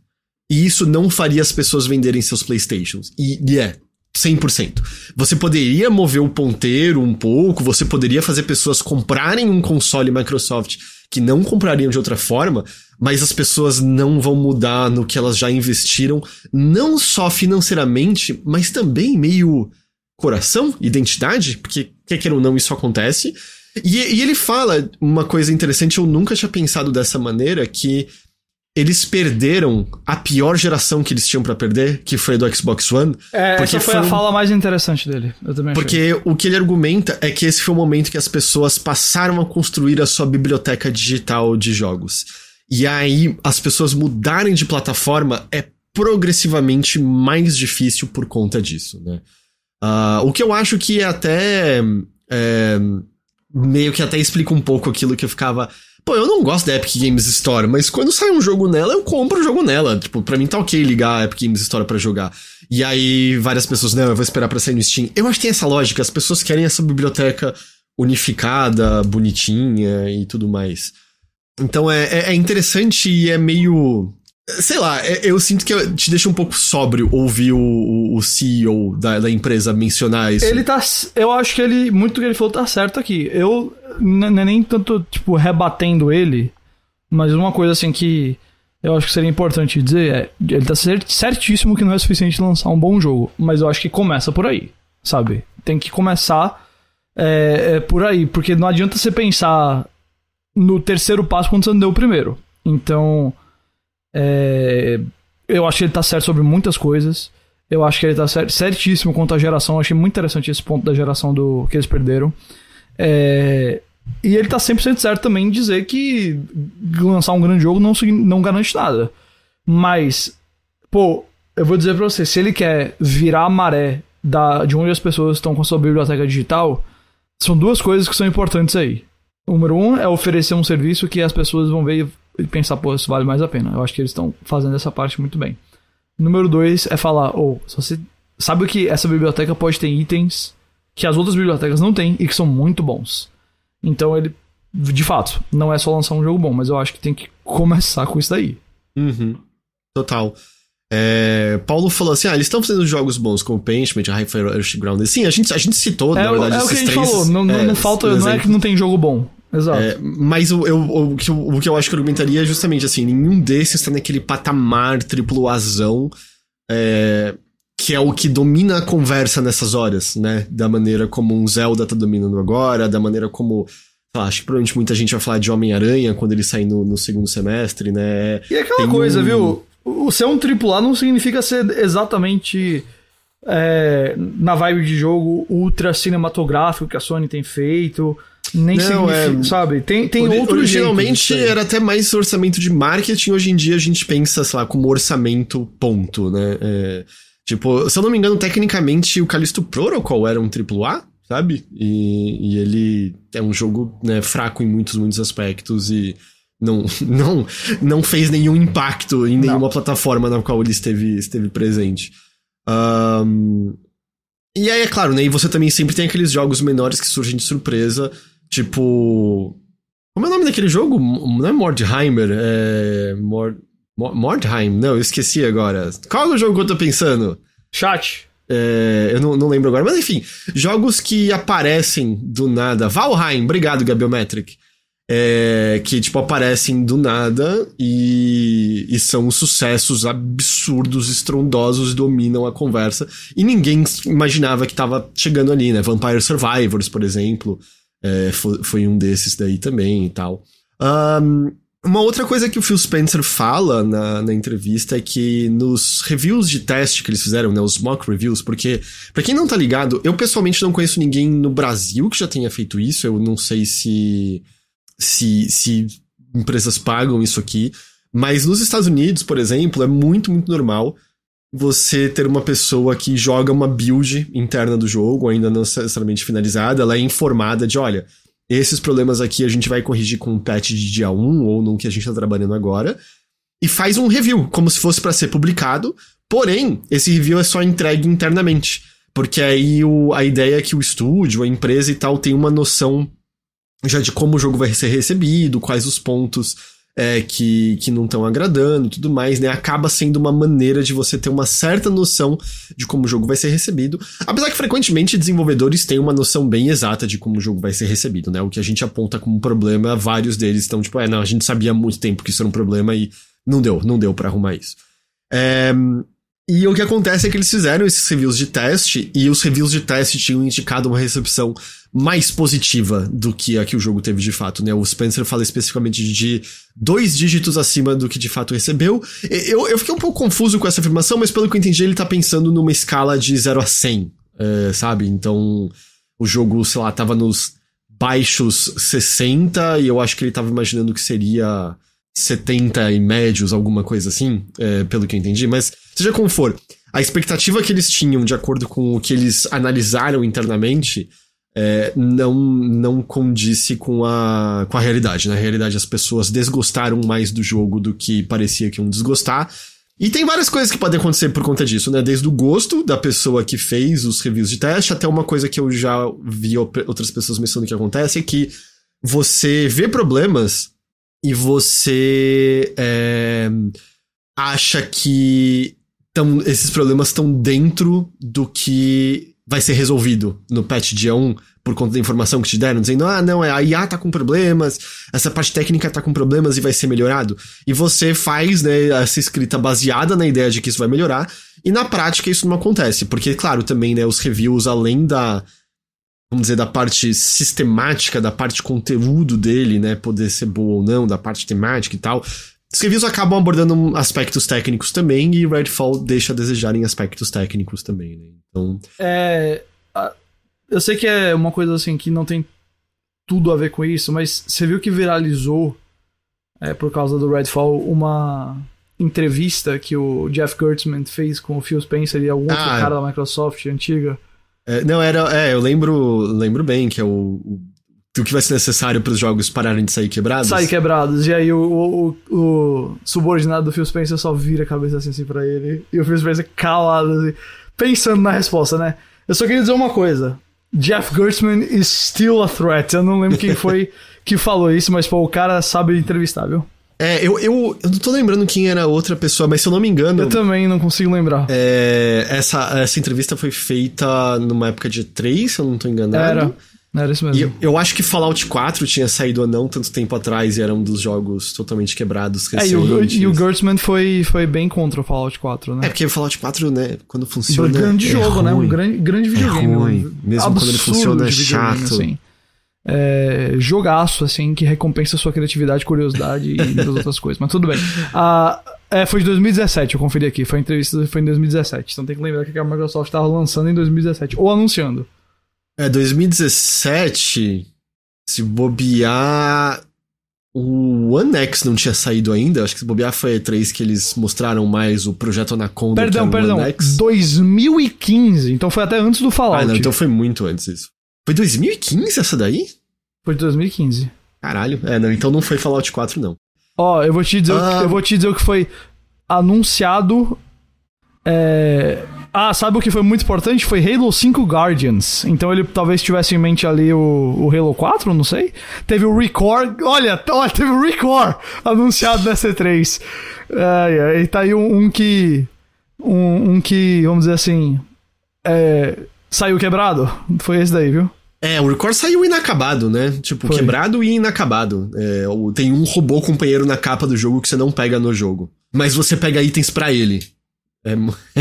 e isso não faria as pessoas venderem seus Playstations. E, e é, 100%. Você poderia mover o ponteiro um pouco, você poderia fazer pessoas comprarem um console Microsoft que não comprariam de outra forma, mas as pessoas não vão mudar no que elas já investiram, não só financeiramente, mas também meio coração, identidade, porque quer queira ou não isso acontece. E, e ele fala uma coisa interessante, eu nunca tinha pensado dessa maneira, que eles perderam a pior geração que eles tinham pra perder, que foi a do Xbox One. É, porque essa foi a um- fala mais interessante dele. Eu também achei. Porque o que ele argumenta é que esse foi o momento que as pessoas passaram a construir a sua biblioteca digital de jogos. E aí, as pessoas mudarem de plataforma é progressivamente mais difícil por conta disso, né? Ah, o que eu acho que é até. é, meio que até explica um pouco aquilo que eu ficava. Pô, eu não gosto da Epic Games Store, mas quando sai um jogo nela, eu compro o jogo nela. Tipo, pra mim tá ok ligar a Epic Games Store pra jogar. E aí, várias pessoas, não, eu vou esperar pra sair no Steam. Eu acho que tem essa lógica, as pessoas querem essa biblioteca unificada, bonitinha e tudo mais. Então é, é, é interessante e é meio. Sei lá, é, eu sinto que te deixa um pouco sóbrio ouvir o, o CEO da, da, empresa mencionar isso. Ele tá. Eu acho que ele. Muito que ele falou tá certo aqui. Eu nem tanto, tipo, rebatendo ele, mas uma coisa assim que eu acho que seria importante dizer é. Ele tá certíssimo que não é suficiente lançar um bom jogo, mas eu acho que começa por aí, sabe? Tem que começar é, é por aí, porque não adianta você pensar no terceiro passo quando você não deu o primeiro. Então, é, eu acho que ele tá certo sobre muitas coisas. Eu acho que ele tá certíssimo quanto à geração. Eu achei muito interessante esse ponto da geração do que eles perderam. É, e ele tá 100% certo também em dizer que lançar um grande jogo não, não garante nada. Mas, pô, eu vou dizer pra você: se ele quer virar a maré da, de onde as pessoas estão com sua biblioteca digital, são duas coisas que são importantes aí. O número um é oferecer um serviço que as pessoas vão ver pensar, pô, isso vale mais a pena. Eu acho que eles estão fazendo essa parte muito bem. Número dois é falar, ou, oh, você sabe que essa biblioteca pode ter itens que as outras bibliotecas não têm e que são muito bons. Então ele, de fato, não é só lançar um jogo bom, mas eu acho que tem que começar com isso daí. Uhum. Total. É, Paulo falou assim: ah, eles estão fazendo jogos bons como Paintment, High-Fi Rush Ground. Sim, a gente, a gente citou, é, na verdade, é o que a gente três, falou. Não, é, não falta, não é que não tem jogo bom. Exato. É, mas o, eu, o, que eu, o que eu acho que eu argumentaria é justamente assim: nenhum desses tá naquele patamar triplo azão. É, que é o que domina a conversa nessas horas, né? Da maneira como um Zelda tá dominando agora, da maneira como acho que provavelmente muita gente vai falar de Homem-Aranha quando ele sair no, no, segundo semestre, né? E aquela Tem coisa, um... viu? O ser um AAA não significa ser exatamente é, na vibe de jogo ultra cinematográfico que a Sony tem feito. Nem não, significa, é... sabe? Tem, tem Ori outro Originalmente era até mais orçamento de marketing, hoje em dia a gente pensa, sei lá, como orçamento ponto, né? É, tipo, se eu não me engano, tecnicamente o Callisto Protocol era um AAA, sabe? E, e ele é um jogo né, fraco em muitos, muitos aspectos e não, não, não fez nenhum impacto em nenhuma não. plataforma na qual ele esteve, esteve presente. Um, e aí, é claro, né? E você também sempre tem aqueles jogos menores que surgem de surpresa, tipo. Como é o nome daquele jogo? Não é Mordheimer, é. Mord... Mordheim? Não, eu esqueci agora. Qual é o jogo que eu tô pensando? Chat. É, eu não, não, lembro agora, mas enfim, jogos que aparecem do nada. Valheim, obrigado, Gabiometric é, que, tipo, aparecem do nada e, e são sucessos absurdos, estrondosos, e dominam a conversa. E ninguém imaginava que tava chegando ali, né? Vampire Survivors, por exemplo, é, foi, foi, um desses daí também e tal. Um, uma outra coisa que o Phil Spencer fala na, na entrevista é que nos reviews de teste que eles fizeram, né, os mock reviews, porque, para quem não tá ligado, eu pessoalmente não conheço ninguém no Brasil que já tenha feito isso, eu não sei se se, se empresas pagam isso aqui. Mas nos Estados Unidos, por exemplo, é muito, muito normal você ter uma pessoa que joga uma build interna do jogo, ainda não necessariamente finalizada, ela é informada de, olha, esses problemas aqui a gente vai corrigir com um patch de dia 1 ou no que a gente está trabalhando agora, e faz um review, como se fosse para ser publicado, porém, esse review é só entregue internamente, porque aí o, a ideia é que o estúdio, a empresa e tal, tem uma noção já de como o jogo vai ser recebido, quais os pontos é, que, que não estão agradando e tudo mais, né? Acaba sendo uma maneira de você ter uma certa noção de como o jogo vai ser recebido. Apesar que frequentemente desenvolvedores têm uma noção bem exata de como o jogo vai ser recebido, né? O que a gente aponta como problema, vários deles estão tipo, é, não, a gente sabia há muito tempo que isso era um problema e não deu, não deu para arrumar isso. É, e o que acontece é que eles fizeram esses reviews de teste e os reviews de teste tinham indicado uma recepção mais positiva do que a que o jogo teve de fato, né? O Spencer fala especificamente de dois dígitos acima do que de fato recebeu. Eu, eu fiquei um pouco confuso com essa afirmação, mas pelo que eu entendi, ele tá pensando numa escala de 0 a 100, é, sabe? Então, o jogo, sei lá, tava nos baixos 60 e eu acho que ele tava imaginando que seria 70 e médios, alguma coisa assim, é, pelo que eu entendi, mas seja como for, a expectativa que eles tinham, de acordo com o que eles analisaram internamente, é, não, não condisse com a, com a realidade. Na realidade, as pessoas desgostaram mais do jogo do que parecia que iam desgostar. E tem várias coisas que podem acontecer por conta disso, né? Desde o gosto da pessoa que fez os reviews de teste, até uma coisa que eu já vi outras pessoas mencionando que acontece, é que você vê problemas e você é, acha que tão, esses problemas estão dentro do que vai ser resolvido no patch dia 1 por conta da informação que te deram, dizendo, ah, não, a IA tá com problemas, essa parte técnica tá com problemas e vai ser melhorado. E você faz, né, essa escrita baseada na ideia de que isso vai melhorar, e na prática isso não acontece, porque, claro, também, né, os reviews, além da, vamos dizer, da parte sistemática, da parte conteúdo dele, né, poder ser boa ou não, da parte temática e tal, os reviews acabam abordando aspectos técnicos também, e Redfall deixa a desejar em aspectos técnicos também, né, então... É eu sei que é uma coisa assim que não tem tudo a ver com isso, mas você viu que viralizou é, por causa do Redfall uma entrevista que o Jeff Gertzman fez com o Phil Spencer e algum ah, outro cara da Microsoft antiga. É, não, era. É, eu lembro, lembro bem que é o, o o que vai ser necessário para os jogos pararem de sair quebrados? Sair quebrados. E aí o, o, o, subordinado do Phil Spencer só vira a cabeça assim, assim pra ele. E o Phil Spencer calado, assim, pensando na resposta, né? Eu só queria dizer uma coisa. Jeff Gertzman is still a threat. Eu não lembro quem foi que falou isso, mas pô, o cara sabe entrevistar, viu? É, eu, eu, eu não tô lembrando quem era a outra pessoa, mas se eu não me engano. Eu também não consigo lembrar. É, essa, essa entrevista foi feita numa época de 3, se eu não tô enganado. Era. Era isso mesmo. E eu, acho que Fallout 4 tinha saído ou não tanto tempo atrás e era um dos jogos totalmente quebrados recentes. É, e o, e o Gertzman foi, foi bem contra o Fallout 4, né? É, porque o Fallout 4, né, quando funciona. Um grande é jogo, ruim. né? Um grande, grande videogame. É ruim. Mesmo quando ele funciona, é chato. Assim. É, jogaço, assim, que recompensa sua criatividade, curiosidade e muitas outras coisas. Mas tudo bem. Ah, é, foi de 2017, eu conferi aqui. Foi a entrevista foi em 2017. Então tem que lembrar que a Microsoft estava lançando em 2017. Ou anunciando. É, 2017, se bobear. O One X não tinha saído ainda. Acho que se bobear foi a E3 que eles mostraram mais o projeto Anaconda. Perdão, perdão. 2015. Então foi até antes do Fallout. Ah, não, então foi muito antes isso. Foi 2015 essa daí? Foi 2015. Caralho. É, não, então não foi Fallout 4, não. Ó, eu vou te dizer, ah. eu vou te dizer o que foi anunciado. É, ah, sabe o que foi muito importante? Foi Halo 5 Guardians. Então ele talvez tivesse em mente ali o, o Halo 4, não sei. Teve o Record. Olha, olha teve o Record anunciado na C3. É, é, e tá aí um, um que. Um, um, que, vamos dizer assim. É, saiu quebrado. Foi esse daí, viu? É, o Record saiu inacabado, né? Tipo, Foi. quebrado e inacabado. É, tem um robô companheiro na capa do jogo que você não pega no jogo. Mas você pega itens para ele. É,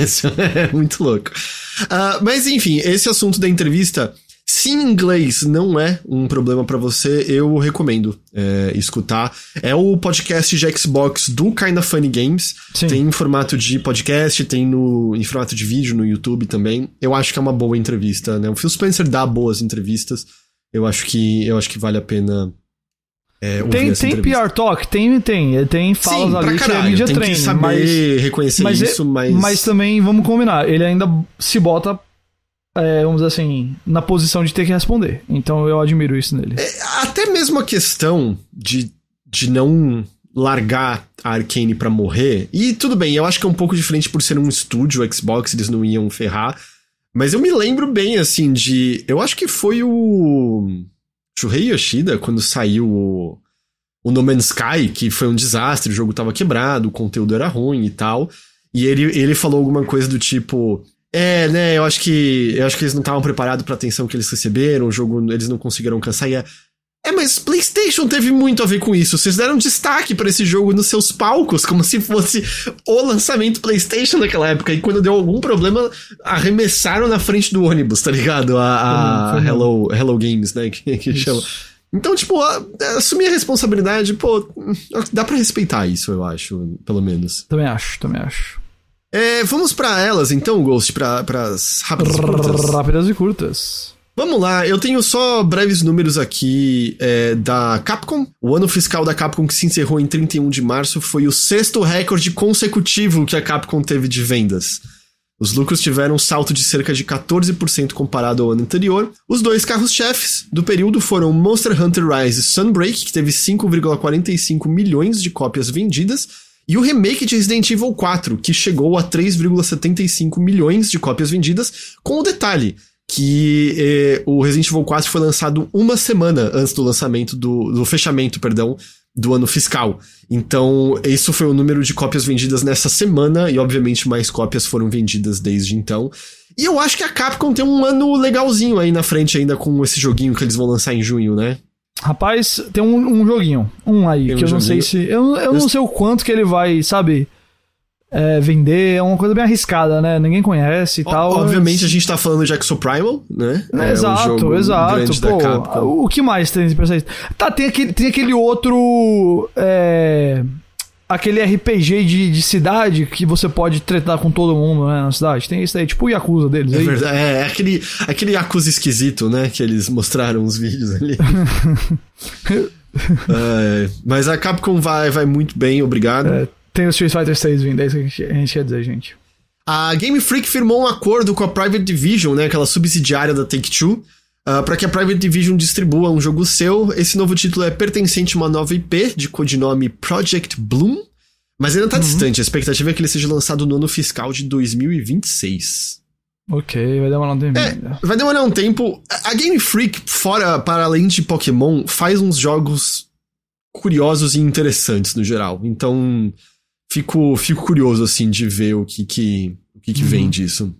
é muito louco. Uh, mas enfim, esse assunto da entrevista, se inglês não é um problema para você, eu recomendo é, escutar. É o podcast de Xbox do Kinda Funny Games. Sim. Tem em formato de podcast, tem no, em formato de vídeo no YouTube também. Eu acho que é uma boa entrevista, né? O Phil Spencer dá boas entrevistas. Eu acho que, eu acho que vale a pena é, tem tem PR Talk, tem, tem. Tem falas Sim, ali caralho, que é media tem. Que saber mas, reconhecer mas é- isso, mas. Mas também, vamos combinar, ele ainda se bota, é, vamos dizer assim, na posição de ter que responder. Então eu admiro isso nele. É, até mesmo a questão de, de não largar a Arcane para morrer. E tudo bem, eu acho que é um pouco diferente por ser um estúdio Xbox, eles não iam ferrar. Mas eu me lembro bem, assim, de. Eu acho que foi o. Shuhei Yoshida, quando saiu o, o No Man's Sky, que foi um desastre, o jogo tava quebrado, o conteúdo era ruim e tal. E ele, ele falou alguma coisa do tipo. É, né, eu acho que. Eu acho que eles não estavam preparados pra atenção que eles receberam, o jogo eles não conseguiram alcançar. E é, é, mas PlayStation teve muito a ver com isso. Vocês deram destaque para esse jogo nos seus palcos, como se fosse o lançamento PlayStation naquela época. E quando deu algum problema, arremessaram na frente do ônibus, tá ligado? A, a Hello, Hello Games, né? Que, que chama. Então, tipo, assumir a responsabilidade, pô, dá para respeitar isso, eu acho, pelo menos. Também acho, também acho. É, vamos para elas então, Ghost, para as rápidas e curtas. Rápidas e curtas. Vamos lá, eu tenho só breves números aqui é, da Capcom. O ano fiscal da Capcom que se encerrou em 31 de março foi o sexto recorde consecutivo que a Capcom teve de vendas. Os lucros tiveram um salto de cerca de 14% comparado ao ano anterior. Os dois carros-chefes do período foram Monster Hunter Rise Sunbreak, que teve 5,45 milhões de cópias vendidas, e o remake de Resident Evil 4, que chegou a 3,75 milhões de cópias vendidas, com o detalhe que eh, o Resident Evil 4 foi lançado uma semana antes do lançamento do, do fechamento, perdão, do ano fiscal. Então, isso foi o número de cópias vendidas nessa semana, e obviamente mais cópias foram vendidas desde então. E eu acho que a Capcom tem um ano legalzinho aí na frente ainda com esse joguinho que eles vão lançar em junho, né? Rapaz, tem um, um joguinho, um aí, tem que um eu não sei se. Eu, eu não sei o quanto que ele vai, sabe? é, vender, é uma coisa bem arriscada, né? Ninguém conhece e o, tal. Obviamente mas... a gente tá falando de Exo Primal, né? É, exato, um exato. Pô, o que mais tem pra vocês? Tá, tem aquele, tem aquele outro. É, aquele RPG de, de cidade que você pode tretar com todo mundo, né? Na cidade. Tem isso aí, tipo o Yakuza deles. É aí. verdade. É, é aquele, aquele Yakuza esquisito, né? Que eles mostraram os vídeos ali. é, mas a Capcom vai, vai muito bem, obrigado. É, tem o Street Fighter 6 vindo, é isso que a gente quer dizer, gente. A Game Freak firmou um acordo com a Private Division, né, aquela subsidiária da Take-Two, uh, ah, para que a Private Division distribua um jogo seu. Esse novo título é pertencente a uma nova IP de codinome Project Bloom, mas ainda tá uhum. distante. A expectativa é que ele seja lançado no ano fiscal de 2026. Ok, vai demorar um tempo. É, vai demorar um tempo. A Game Freak, fora, para além de Pokémon, faz uns jogos curiosos e interessantes no geral. Então, fico, fico curioso, assim, de ver o que que, o que, que uhum. vem disso.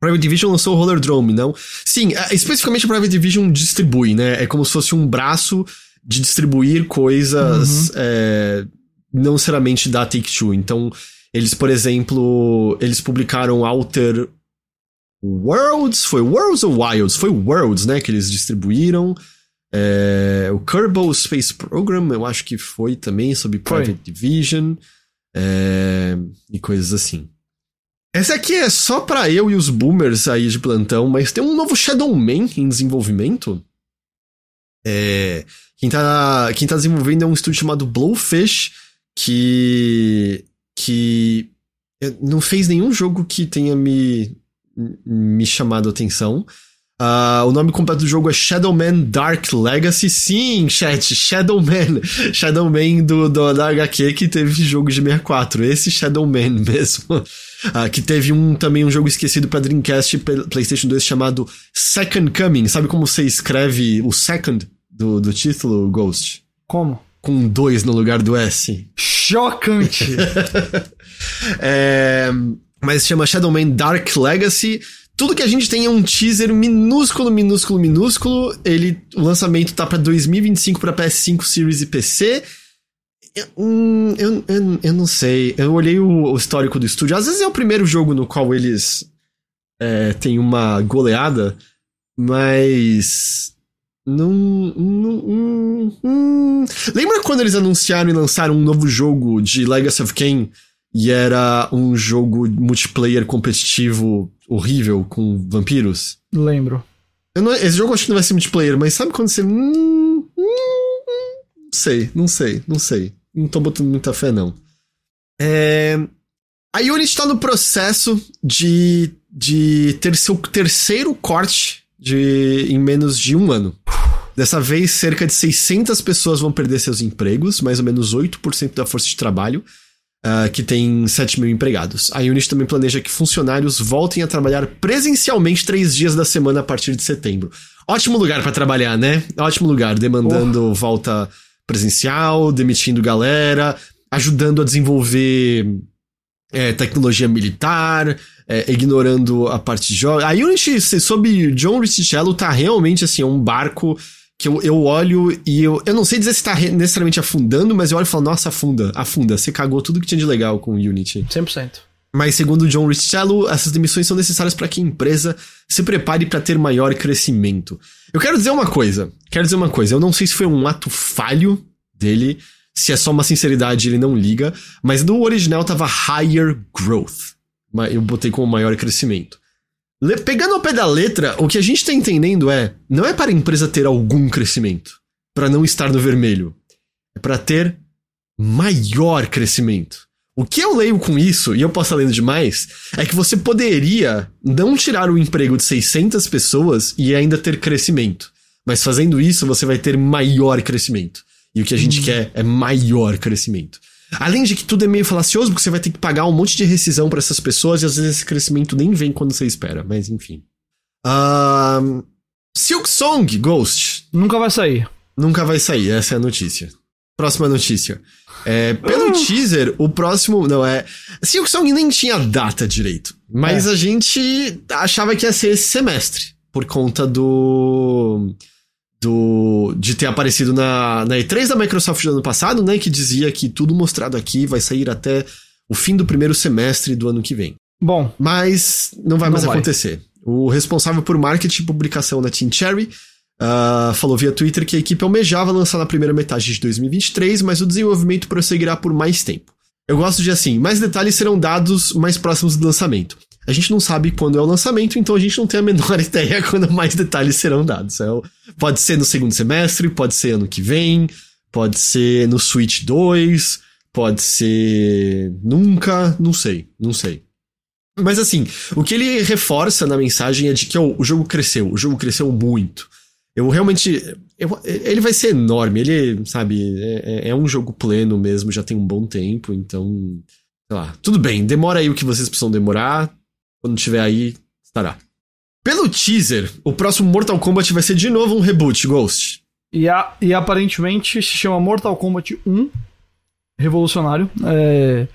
Private Division lançou o Roller Drome, não? Sim, é, especificamente a Private Division distribui, né? É como se fosse um braço de distribuir coisas, uhum. é, não necessariamente da Take-Two. Então, eles, por exemplo, eles publicaram Outer Worlds, foi Worlds ou Wilds? Foi Worlds, né, que eles distribuíram. É, o Kerbal Space Program, eu acho que foi também sobre Private foi. Division é, e coisas assim. Essa aqui é só para eu e os boomers aí de plantão, mas tem um novo Shadow Man em desenvolvimento. É, quem, tá, quem tá desenvolvendo é um estúdio chamado Blowfish, que. que não fez nenhum jogo que tenha me, me chamado a atenção. Uh, o nome completo do jogo é Shadowman Dark Legacy. Sim, chat, Shadowman. Shadowman do, do, da HQ que teve jogo de 64. Esse Shadowman mesmo. Uh, que teve um também um jogo esquecido para Dreamcast e PlayStation 2 chamado Second Coming. Sabe como você escreve o second do, do título, Ghost? Como? Com dois no lugar do S. Chocante! é, mas chama Shadowman Dark Legacy. Tudo que a gente tem é um teaser minúsculo, minúsculo, minúsculo. Ele, o lançamento tá para 2025 para PS5, Series e PC. Eu, hum, eu, eu, eu, não sei. Eu olhei o, o, histórico do estúdio. Às vezes é o primeiro jogo no qual eles é, têm uma goleada, mas. Não. não hum, hum. Lembra quando eles anunciaram e lançaram um novo jogo de Legacy of Kain? E era um jogo multiplayer competitivo horrível com vampiros? Lembro. Não, esse jogo eu acho que não vai ser multiplayer, mas sabe quando você. Hum, hum, não sei, não sei, não sei. Não tô botando muita fé, não. É... A Unity tá no processo de, de ter seu terceiro corte de, em menos de um ano. Dessa vez, cerca de 600 pessoas vão perder seus empregos, mais ou menos 8% da força de trabalho uh, que tem 7 mil empregados. A Unity também planeja que funcionários voltem a trabalhar presencialmente três dias da semana a partir de setembro. Ótimo lugar para trabalhar, né? Ótimo lugar, demandando oh. volta presencial, demitindo galera, ajudando a desenvolver é, tecnologia militar, é, ignorando a parte de jogos. A Unity, sob John Ricciello, tá realmente assim, um barco que eu, eu olho e eu, eu não sei dizer se tá necessariamente afundando, mas eu olho e falo, nossa, afunda, afunda, você cagou tudo que tinha de legal com o Unity. 100%. Mas segundo John Richello, essas demissões são necessárias para que a empresa se prepare para ter maior crescimento. Eu quero dizer uma coisa, quero dizer uma coisa, eu não sei se foi um ato falho dele, se é só uma sinceridade ele não liga, mas no original tava higher growth. Eu botei como maior crescimento. Pegando ao pé da letra, o que a gente está entendendo é: não é para a empresa ter algum crescimento, para não estar no vermelho. É para ter maior crescimento. O que eu leio com isso, e eu posso estar lendo demais, é que você poderia não tirar o emprego de 600 pessoas e ainda ter crescimento. Mas fazendo isso, você vai ter maior crescimento. E o que a gente hum. quer é maior crescimento. Além de que tudo é meio falacioso, porque você vai ter que pagar um monte de rescisão para essas pessoas e às vezes esse crescimento nem vem quando você espera, mas enfim. Uh, Silk Song Ghost. Nunca vai sair. Nunca vai sair, essa é a notícia. próxima notícia. É, pelo teaser, o próximo. Não, é. Silk Song nem tinha data direito. Mas É. a gente achava que ia ser esse semestre. Por conta do. Do. De ter aparecido na, na E3 da Microsoft do ano passado, né? Que dizia que tudo mostrado aqui vai sair até o fim do primeiro semestre do ano que vem. Bom, Mas não vai Não mais vai. acontecer. O responsável por marketing e publicação da Team Cherry ah, falou via Twitter que a equipe almejava lançar na primeira metade de 2023, mas o desenvolvimento prosseguirá por mais tempo. Eu gosto de assim, mais detalhes serão dados mais próximos do lançamento. A gente não sabe quando é o lançamento, então a gente não tem a menor ideia quando mais detalhes serão dados. É pode ser no segundo semestre, pode ser ano que vem, pode ser no Switch 2, pode ser nunca, não sei, não sei. Mas assim, o que ele reforça na mensagem é de que ó, o jogo cresceu, o jogo cresceu muito. Eu realmente. eu- ele vai ser enorme, ele, sabe, é, é- é um jogo pleno mesmo, já tem um bom tempo, então. Sei lá, tudo bem, demora aí o que vocês precisam demorar. Quando tiver aí, estará. Pelo teaser, o próximo Mortal Kombat vai ser de novo um reboot, Ghost. E, a- e aparentemente se chama Mortal Kombat 1 Revolucionário. É,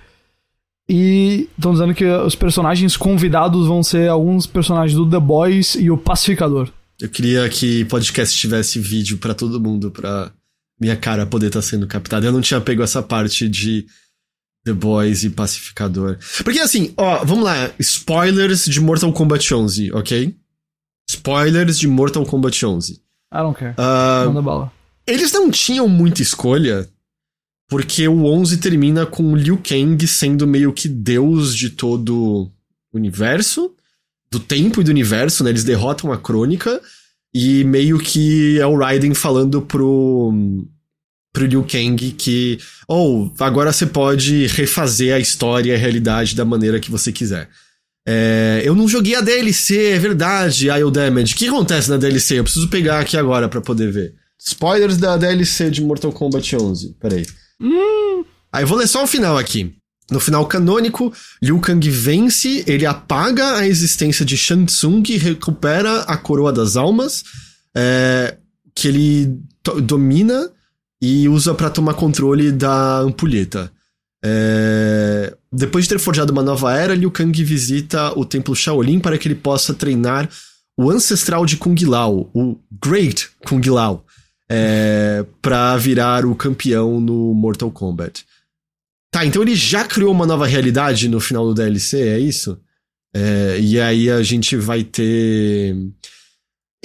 e estão dizendo que os personagens convidados vão ser alguns personagens do The Boys e o Pacificador. Eu queria que podcast tivesse vídeo pra todo mundo, pra minha cara poder estar sendo captada. Eu não tinha pego essa parte de The Boys e Pacificador. Porque assim, ó, vamos lá. Spoilers de Mortal Kombat 11, ok? Spoilers de Mortal Kombat 11. I don't care. Ah, Manda bala. eles não tinham muita escolha, porque o 11 termina com o Liu Kang sendo meio que deus de todo o universo, do tempo e do universo, né? Eles derrotam a crônica e meio que é o Raiden falando pro pro Liu Kang que, oh, agora você pode refazer a história e a realidade da maneira que você quiser. É, eu não joguei a DLC, é verdade, IO Damage. O que acontece na DLC? Eu preciso pegar aqui agora pra poder ver. Spoilers da DLC de Mortal Kombat 11. Peraí. Aí eu vou ler só o final aqui. No final canônico, Liu Kang vence, ele apaga a existência de Shang Tsung e recupera a Coroa das Almas, é, que ele domina e usa pra tomar controle da ampulheta. É, depois de ter forjado uma nova era, Liu Kang visita o templo Shaolin para que ele possa treinar o ancestral de Kung Lao, o Great Kung Lao, é, para virar o campeão no Mortal Kombat. Tá, então ele já criou uma nova realidade no final do DLC, é isso? É, e aí a gente vai ter.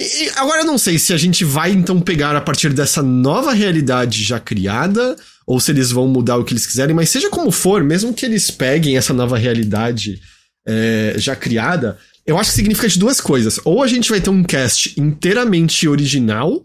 E- agora eu não sei se a gente vai então pegar a partir dessa nova realidade já criada, ou se eles vão mudar o que eles quiserem, mas seja como for, mesmo que eles peguem essa nova realidade é, já criada, eu acho que significa de duas coisas. Ou a gente vai ter um cast inteiramente original,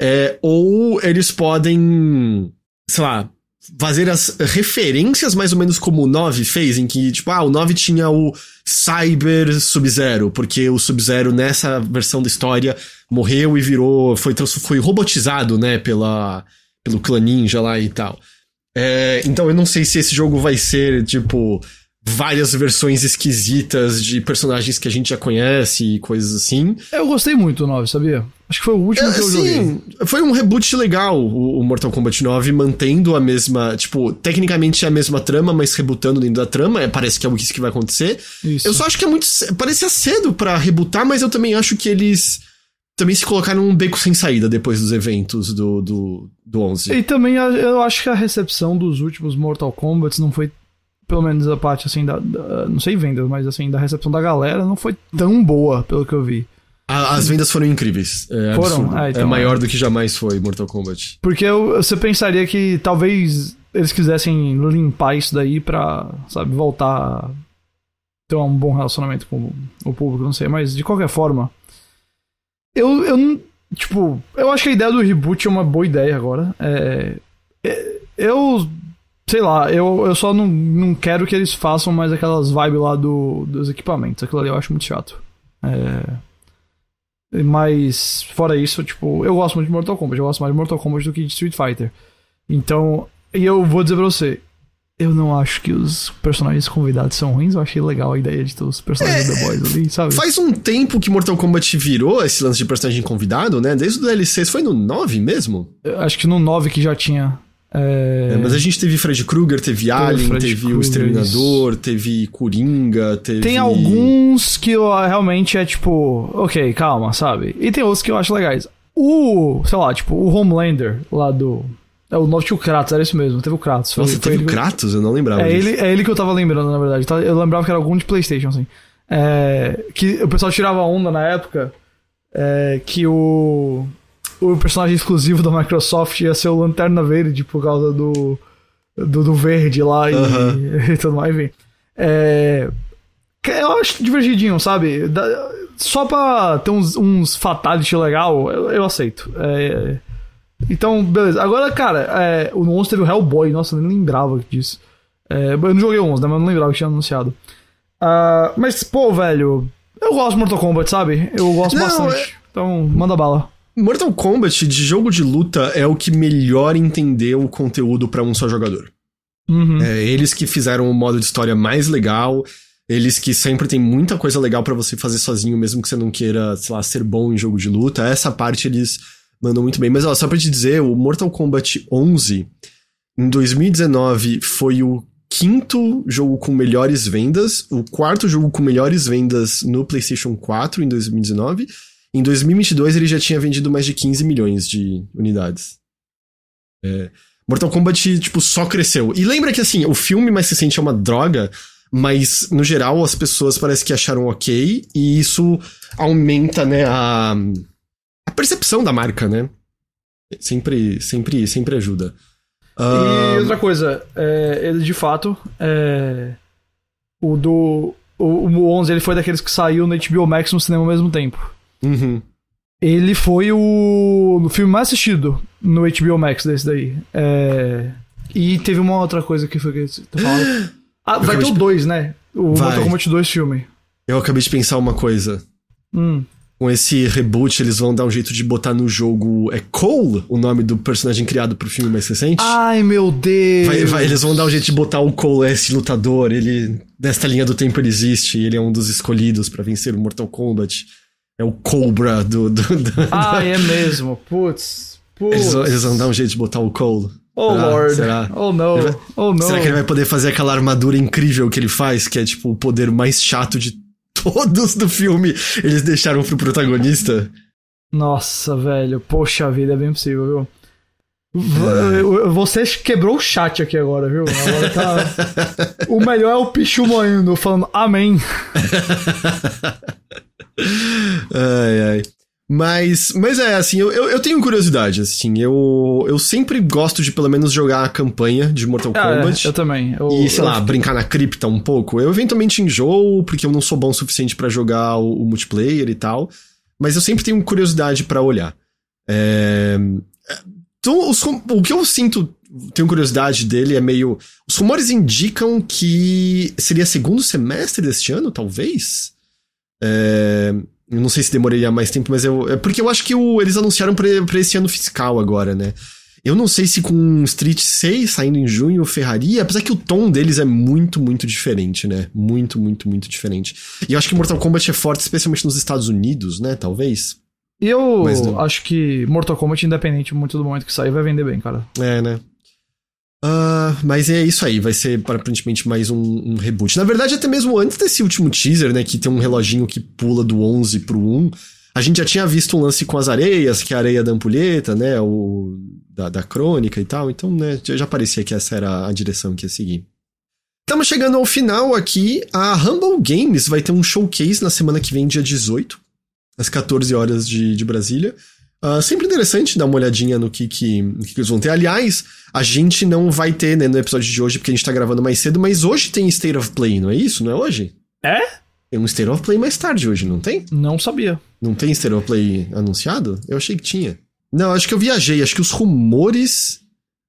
é, ou eles podem, sei lá, fazer as referências mais ou menos como o 9 fez, em que, tipo, ah, o 9 tinha o Cyber Sub-Zero, porque o Sub-Zero nessa versão da história morreu e virou, foi, foi robotizado, né, pela, pelo clã ninja lá e tal. É, então eu não sei se esse jogo vai ser, tipo, várias versões esquisitas de personagens que a gente já conhece e coisas assim. Eu gostei muito do 9, sabia? Acho que foi o último que eu joguei. Sim, foi um reboot legal o, Mortal Kombat 9, mantendo a mesma, tipo, tecnicamente é a mesma trama, mas rebutando dentro da trama, é, parece que é isso que vai acontecer. Isso. Eu só acho que é muito, parecia cedo pra rebutar, mas eu também acho que eles também se colocaram num beco sem saída depois dos eventos do, do, do 11. E também eu acho que a recepção dos últimos Mortal Kombat não foi, pelo menos a parte assim, da, da- não sei vendas, mas assim, da recepção da galera não foi tão boa, pelo que eu vi. A- as vendas foram incríveis. É, Foram? Ah, então é maior é. do que jamais foi Mortal Kombat. Porque eu- você pensaria que talvez eles quisessem limpar isso daí pra, sabe, voltar a ter um bom relacionamento com o público, não sei, mas de qualquer forma. Eu, eu não. Tipo, eu acho que a ideia do reboot é uma boa ideia agora. É, é, eu. Sei lá, eu, eu só não, não quero que eles façam mais aquelas vibes lá do, dos equipamentos. Aquilo ali eu acho muito chato. É, mas, fora isso, tipo, eu gosto muito de Mortal Kombat. Eu gosto mais de Mortal Kombat do que de Street Fighter. Então, e eu vou dizer pra você, eu não acho que os personagens convidados são ruins. Eu achei legal a ideia de ter os personagens do The Boys ali, sabe? Faz um tempo que Mortal Kombat virou esse lance de personagem convidado, né? Desde o DLC, foi no 9 mesmo? Eu acho que no 9 que já tinha. É... É, mas a gente teve Fred Krueger, teve Alien, Fred teve Krueger, o Exterminador, teve Coringa, teve. Tem alguns que eu, realmente é tipo, ok, calma, sabe? E tem outros que eu acho legais. O, sei lá, tipo, o Homelander lá do. É o novo tio Kratos, era isso mesmo, teve o Kratos. Nossa, foi teve o Kratos? Eu não lembrava É disso. ele, é ele que eu tava lembrando, na verdade. Tá? Eu lembrava que era algum de PlayStation, assim. É, que o pessoal tirava onda na época é, que o, o personagem exclusivo da Microsoft ia ser o Lanterna Verde por causa do, do, do verde lá e, Aham. e tudo mais, enfim. É, eu acho divertidinho, sabe? Da- só pra ter uns, uns fatality legal, eu, eu aceito. É, então, beleza. Agora, cara, é, o 11 teve o Hellboy. Nossa, eu nem lembrava disso. É, eu não joguei o 11, né? Mas eu não lembrava que tinha anunciado. Ah, mas, pô, velho, eu gosto de Mortal Kombat, sabe? Eu gosto Não, bastante. é- Então, manda bala. Mortal Kombat de jogo de luta é o que melhor entendeu o conteúdo pra um só jogador. Uhum. É, eles que fizeram o modo de história mais legal, eles que sempre tem muita coisa legal pra você fazer sozinho, mesmo que você não queira, sei lá, ser bom em jogo de luta. Essa parte eles mandam muito bem. Mas, ó, só pra te dizer, o Mortal Kombat 11, em 2019, foi o quinto jogo com melhores vendas, o quarto jogo com melhores vendas no PlayStation 4 em 2019. Em 2022, ele já tinha vendido mais de 15 milhões de unidades. É, Mortal Kombat, tipo, só cresceu. E lembra que, assim, o filme mais recente é uma droga, mas, no geral, as pessoas parece que acharam ok, e isso aumenta, né, a, a percepção da marca, né? Sempre, sempre, sempre ajuda. Ah, E outra coisa, é, ele de fato, é, o do. O, o 11 ele foi daqueles que saiu no HBO Max no cinema ao mesmo tempo. Uhum. Ele foi o, o filme mais assistido no HBO Max desse daí. É, e teve uma outra coisa que foi que você tá falando. Ah, vai ter o de- 2, né? O Vai. Mortal Kombat 2 filme. Eu acabei de pensar uma coisa. Hum. Com esse reboot, eles vão dar um jeito de botar no jogo. É Cole o nome do personagem criado pro filme mais recente? Ai, meu Deus! Vai- vai- eles vão dar um jeito de botar o Cole esse lutador. Ele, nesta linha do tempo, ele existe. e Ele é um dos escolhidos pra vencer o Mortal Kombat. É o Cobra do. do, do- Ai, é mesmo. Putz. Putz. eles, vão- eles vão dar um jeito de botar o Cole. Oh, Será? Lord. Será? Oh, no. Vai- Oh, no. Será que ele vai poder fazer aquela armadura incrível que ele faz, que é tipo o poder mais chato de todos do filme? Eles deixaram pro protagonista? Nossa, velho. Poxa vida, é bem possível, viu? É. Você quebrou o chat aqui agora, viu? Agora tá... o melhor é o Pichu moendo, falando amém. Ai, ai. Mas, mas é, assim, eu, eu, eu tenho curiosidade, assim, eu, eu sempre gosto de pelo menos jogar a campanha de Mortal Ah, é, Kombat. eu também. Eu, E, sei eu- lá, brincar na cripta um pouco. Eu eventualmente enjoo, porque eu não sou bom o suficiente pra jogar o, o multiplayer e tal. Mas eu sempre tenho curiosidade pra olhar. É... Então, os o que eu sinto, tenho curiosidade dele é meio. Os rumores indicam que seria segundo semestre deste ano, talvez? É... Eu não sei se demoraria mais tempo, mas eu. É porque eu acho que o- eles anunciaram pra, pra esse ano fiscal agora, né? Eu não sei se com Street 6 saindo em junho ferraria, apesar que o tom deles é muito, muito diferente, né? Muito, muito, muito diferente. E eu acho que Mortal Kombat é forte, especialmente nos Estados Unidos, né? Talvez. E eu Mas acho que Mortal Kombat, independente muito do momento que sair, vai vender bem, cara. É, né? Ah, mas é isso aí, vai ser aparentemente mais um, um reboot. Na verdade, até mesmo antes desse último teaser, né, que tem um reloginho que pula do 11 pro 1, a gente já tinha visto um lance com as areias, que é a areia da ampulheta, né, o da, da crônica e tal, então, né, já, já parecia que essa era a direção que ia seguir. Estamos chegando ao final aqui, a Humble Games vai ter um showcase na semana que vem, dia 18, às 14 horas de, de Brasília. Ah, sempre interessante dar uma olhadinha no que, que, no que, que eles vão ter. Aliás, a gente não vai ter né, no episódio de hoje, porque a gente tá gravando mais cedo, mas hoje tem State of Play, não é isso? Não é hoje? É? Tem um State of Play mais tarde hoje, não tem? Não sabia. Não tem State of Play anunciado? Eu achei que tinha. Não, acho que eu viajei. Acho que os rumores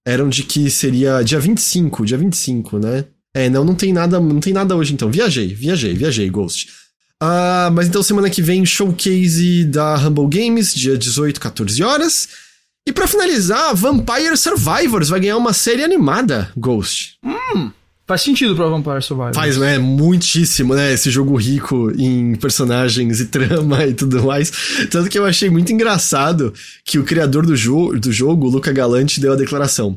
eram de que seria dia 25, dia 25, né? É, não, não tem nada, não tem nada hoje então. Viajei, viajei, viajei, Ghost. Ah, mas então semana que vem showcase da Humble Games, dia 18, 14 horas. E pra finalizar, Vampire Survivors vai ganhar uma série animada, Ghost. Faz sentido pra Vampire Survivor. Faz, né? Muitíssimo, né? Esse jogo rico em personagens e trama e tudo mais. Tanto que eu achei muito engraçado que o criador do, jo do jogo, o Luca Galante, deu a declaração.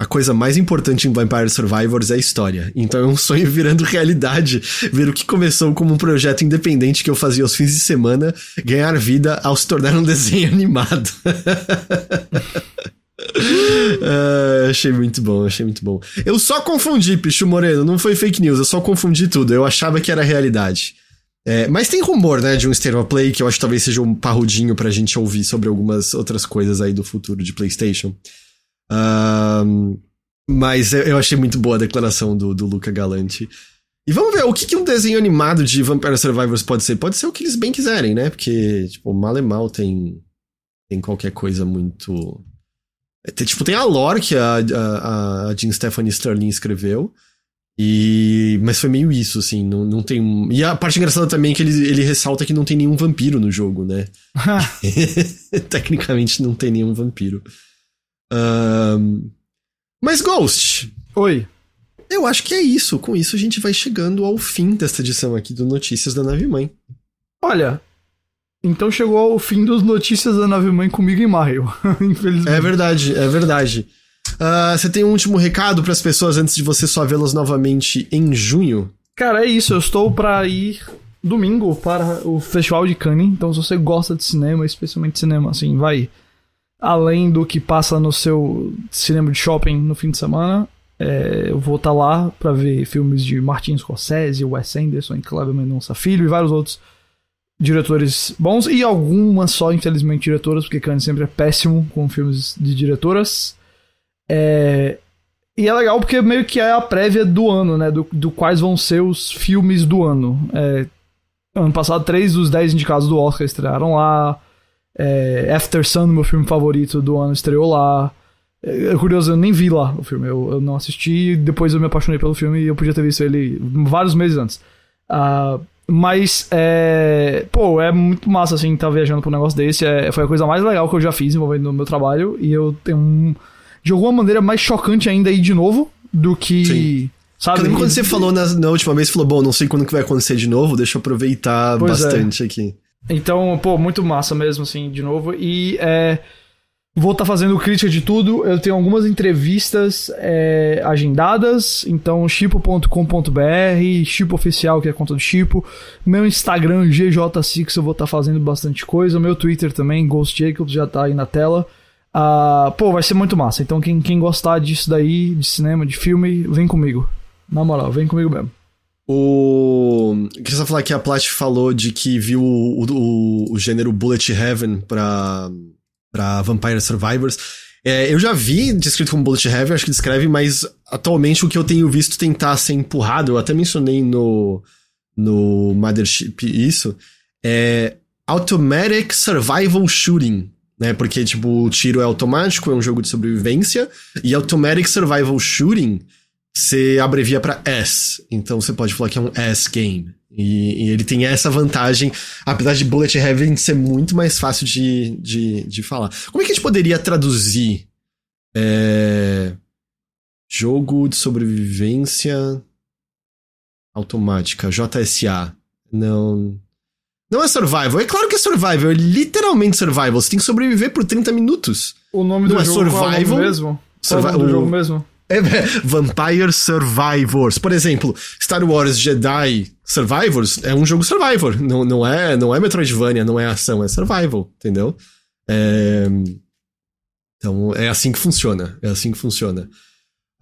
A coisa mais importante em Vampire Survivors é a história. Então é um sonho virando realidade, ver o que começou como um projeto independente que eu fazia aos fins de semana, ganhar vida ao se tornar um desenho animado. uh, achei muito bom, achei muito bom. Eu só confundi, Pichu Moreno, não foi fake news, eu só confundi tudo. Eu achava que era realidade. É, mas tem rumor, né, de um State Play que eu acho que talvez seja um parrudinho pra gente ouvir sobre algumas outras coisas aí do futuro de PlayStation. Uh, mas eu achei muito boa a declaração do, do Luca Galante. E vamos ver, o que, que um desenho animado de Vampire Survivors pode ser? Pode ser o que eles bem quiserem, né? Porque, tipo, mal e mal tem, tem qualquer coisa muito. Tem, tipo, tem a lore que a, a, a Jean Stephanie Sterling escreveu. E... Mas foi meio isso, assim, não, não tem... E a parte engraçada também é que ele, ele ressalta que não tem nenhum vampiro no jogo, né? Tecnicamente não tem nenhum vampiro. Um... Mas Ghost. Oi. Eu acho que é isso. Com isso a gente vai chegando ao fim desta edição aqui do Notícias da Nave Mãe. Olha, então chegou ao fim dos Notícias da Nave Mãe comigo em maio, infelizmente. É verdade, é verdade. Uh, você tem um último recado para as pessoas antes de você só vê-las novamente em junho? Cara, é isso. Eu estou para ir domingo para o Festival de Cannes. Então, se você gosta de cinema, especialmente cinema, assim, vai além do que passa no seu cinema de shopping no fim de semana. É, eu vou estar tá lá para ver filmes de Martin Scorsese, Wes Anderson, Cláudio Mendonça Filho e vários outros diretores bons e algumas só, infelizmente, diretoras, porque Cannes sempre é péssimo com filmes de diretoras. É, e é legal porque meio que é a prévia do ano, né? Do, do quais vão ser os filmes do ano. É, ano passado, três dos dez indicados do Oscar estrearam lá. É, After Sun, meu filme favorito do ano, estreou lá. É, é curioso, eu nem vi lá o filme, eu, eu não assisti, depois eu me apaixonei pelo filme e eu podia ter visto ele vários meses antes. Uh, mas, é, pô, é muito massa, assim, estar tá viajando pra um negócio desse. É, foi a coisa mais legal que eu já fiz envolvendo no meu trabalho. E eu tenho um, de alguma maneira, mais chocante ainda ir de novo do que. Sim. Sabe? quando você falou na, na, última vez, falou, bom, não sei quando que vai acontecer de novo, deixa eu aproveitar pois é. bastante é. aqui. Então, pô, muito massa mesmo, assim, de novo. E é, vou estar tá fazendo crítica de tudo. Eu tenho algumas entrevistas é, agendadas. Então, chipo.com.br, Chipo Oficial, que é a conta do Chipo. Meu Instagram, GJ6, eu vou estar tá fazendo bastante coisa. Meu Twitter também, Ghost Jacobs, já tá aí na tela. Uh, pô, vai ser muito massa. Então, quem, quem gostar disso daí, de cinema, de filme, vem comigo. Na moral, vem comigo mesmo. O. Queria só falar que a Plat falou de que viu o, o, o gênero Bullet Heaven pra, pra Vampire Survivors. É, eu já vi descrito como Bullet Heaven, acho que descreve, mas atualmente o que eu tenho visto tentar ser empurrado, eu até mencionei no, no Mothership isso, é Automatic Survival Shooting. Né, porque, tipo, o tiro é automático, é um jogo de sobrevivência, e Automatic Survival Shooting você abrevia para S. Então você pode falar que é um S game. E, e, ele tem essa vantagem, apesar de Bullet Heaven ser muito mais fácil de, de, de falar. Como é que a gente poderia traduzir é, jogo de sobrevivência automática, JSA? Não. Não é survival. É claro que é survival. É literalmente survival. Você tem que sobreviver por 30 minutos. O nome do é jogo é survival. É o mesmo? Survi o nome do jogo mesmo? É, Vampire Survivors. Por exemplo, Star Wars Jedi Survivors é um jogo survivor. Não, não, é, não é Metroidvania, não é ação, é survival, entendeu? É... Então é assim que funciona. É assim que funciona.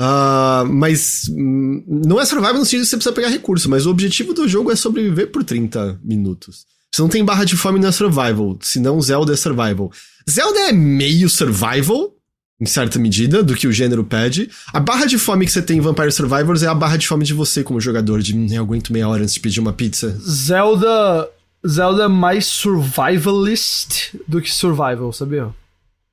Uh, mas hum, não é survival no sentido que você precisa pegar recurso, mas o objetivo do jogo é sobreviver por 30 minutos. Se não tem barra de fome, não é survival. Se não, Zelda é survival. Zelda é meio survival, em certa medida, do que o gênero pede. A barra de fome que você tem em Vampire Survivors é a barra de fome de você como jogador, de eu aguento meia hora antes de pedir uma pizza. Zelda. Zelda é mais survivalist do que survival, sabia?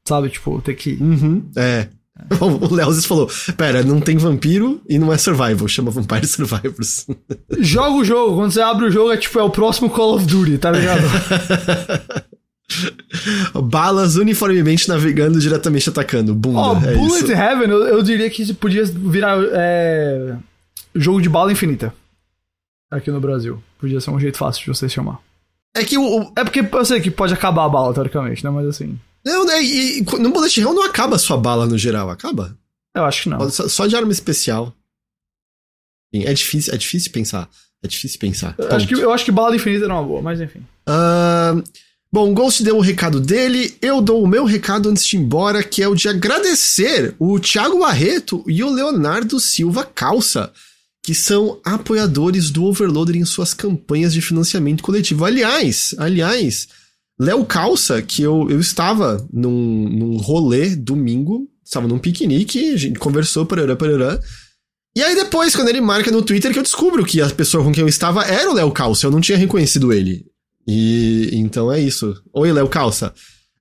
Sabe, tipo, ter que. Uhum, é. O Leozis falou: Pera, não tem vampiro e não é survival, chama Vampire Survivors. Joga o jogo, quando você abre o jogo é tipo, é o próximo Call of Duty, tá ligado? Balas uniformemente navegando diretamente atacando. Bunda. Oh, é Bullet isso. Heaven, eu, eu, diria que podia virar é, jogo de bala infinita. Aqui no Brasil. Podia ser um jeito fácil de você chamar. É que o. É porque eu sei que pode acabar a bala, teoricamente, né? Mas assim. Não, né? E, no Bullet Hell não acaba a sua bala no geral, acaba? Eu acho que não. Só, só de arma especial. É difícil, é difícil pensar. É difícil pensar. Eu acho, que, eu acho que bala infinita era uma boa, mas enfim. Uh, bom, o Ghost deu o recado dele, eu dou o meu recado antes de ir embora, que é o de agradecer o Thiago Barreto e o Leonardo Silva Calça, que são apoiadores do Overloader em suas campanhas de financiamento coletivo. Aliás, aliás, Léo Calça, que eu, eu estava num, num rolê domingo, estava num piquenique, a gente conversou, parará, parará. E aí depois, quando ele marca no Twitter, que eu descubro que a pessoa com quem eu estava era o Léo Calça, eu não tinha reconhecido ele. E então é isso. Oi, Léo Calça.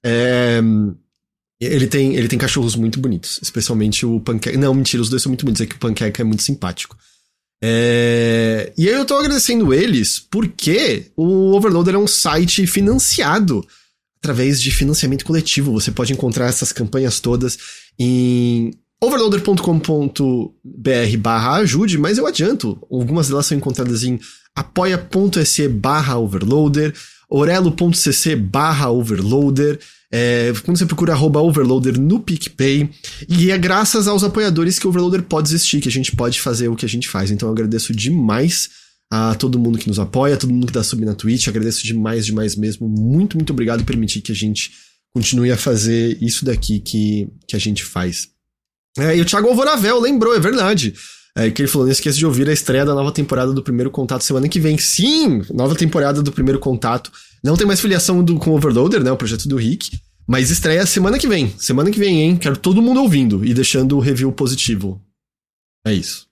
É, ele, tem, ele tem cachorros muito bonitos, especialmente o Panqueca. Não, mentira, os dois são muito bonitos, é que o Panqueca é muito simpático. É, e aí eu tô agradecendo eles porque o Overloader é um site financiado através de financiamento coletivo. Você pode encontrar essas campanhas todas em overloader.com.br barra ajude, mas eu adianto, algumas delas são encontradas em apoia.se barra overloader, orelo.cc barra overloader, é, quando você procura arroba overloader no PicPay, e é graças aos apoiadores que o Overloader pode existir, que a gente pode fazer o que a gente faz. Então eu agradeço demais a todo mundo que nos apoia, a todo mundo que dá sub na Twitch, agradeço demais, demais mesmo. Muito, muito obrigado por permitir que a gente continue a fazer isso daqui que, que a gente faz. É, e o Thiago Alvoravel lembrou, é verdade. É, que ele falou, não esqueça de ouvir a estreia da nova temporada do Primeiro Contato semana que vem. Sim, nova temporada do Primeiro Contato. Não tem mais filiação do, com Overloader, né, o projeto do Rick. Mas estreia semana que vem. Semana que vem, hein? Quero todo mundo ouvindo e deixando o review positivo. É isso.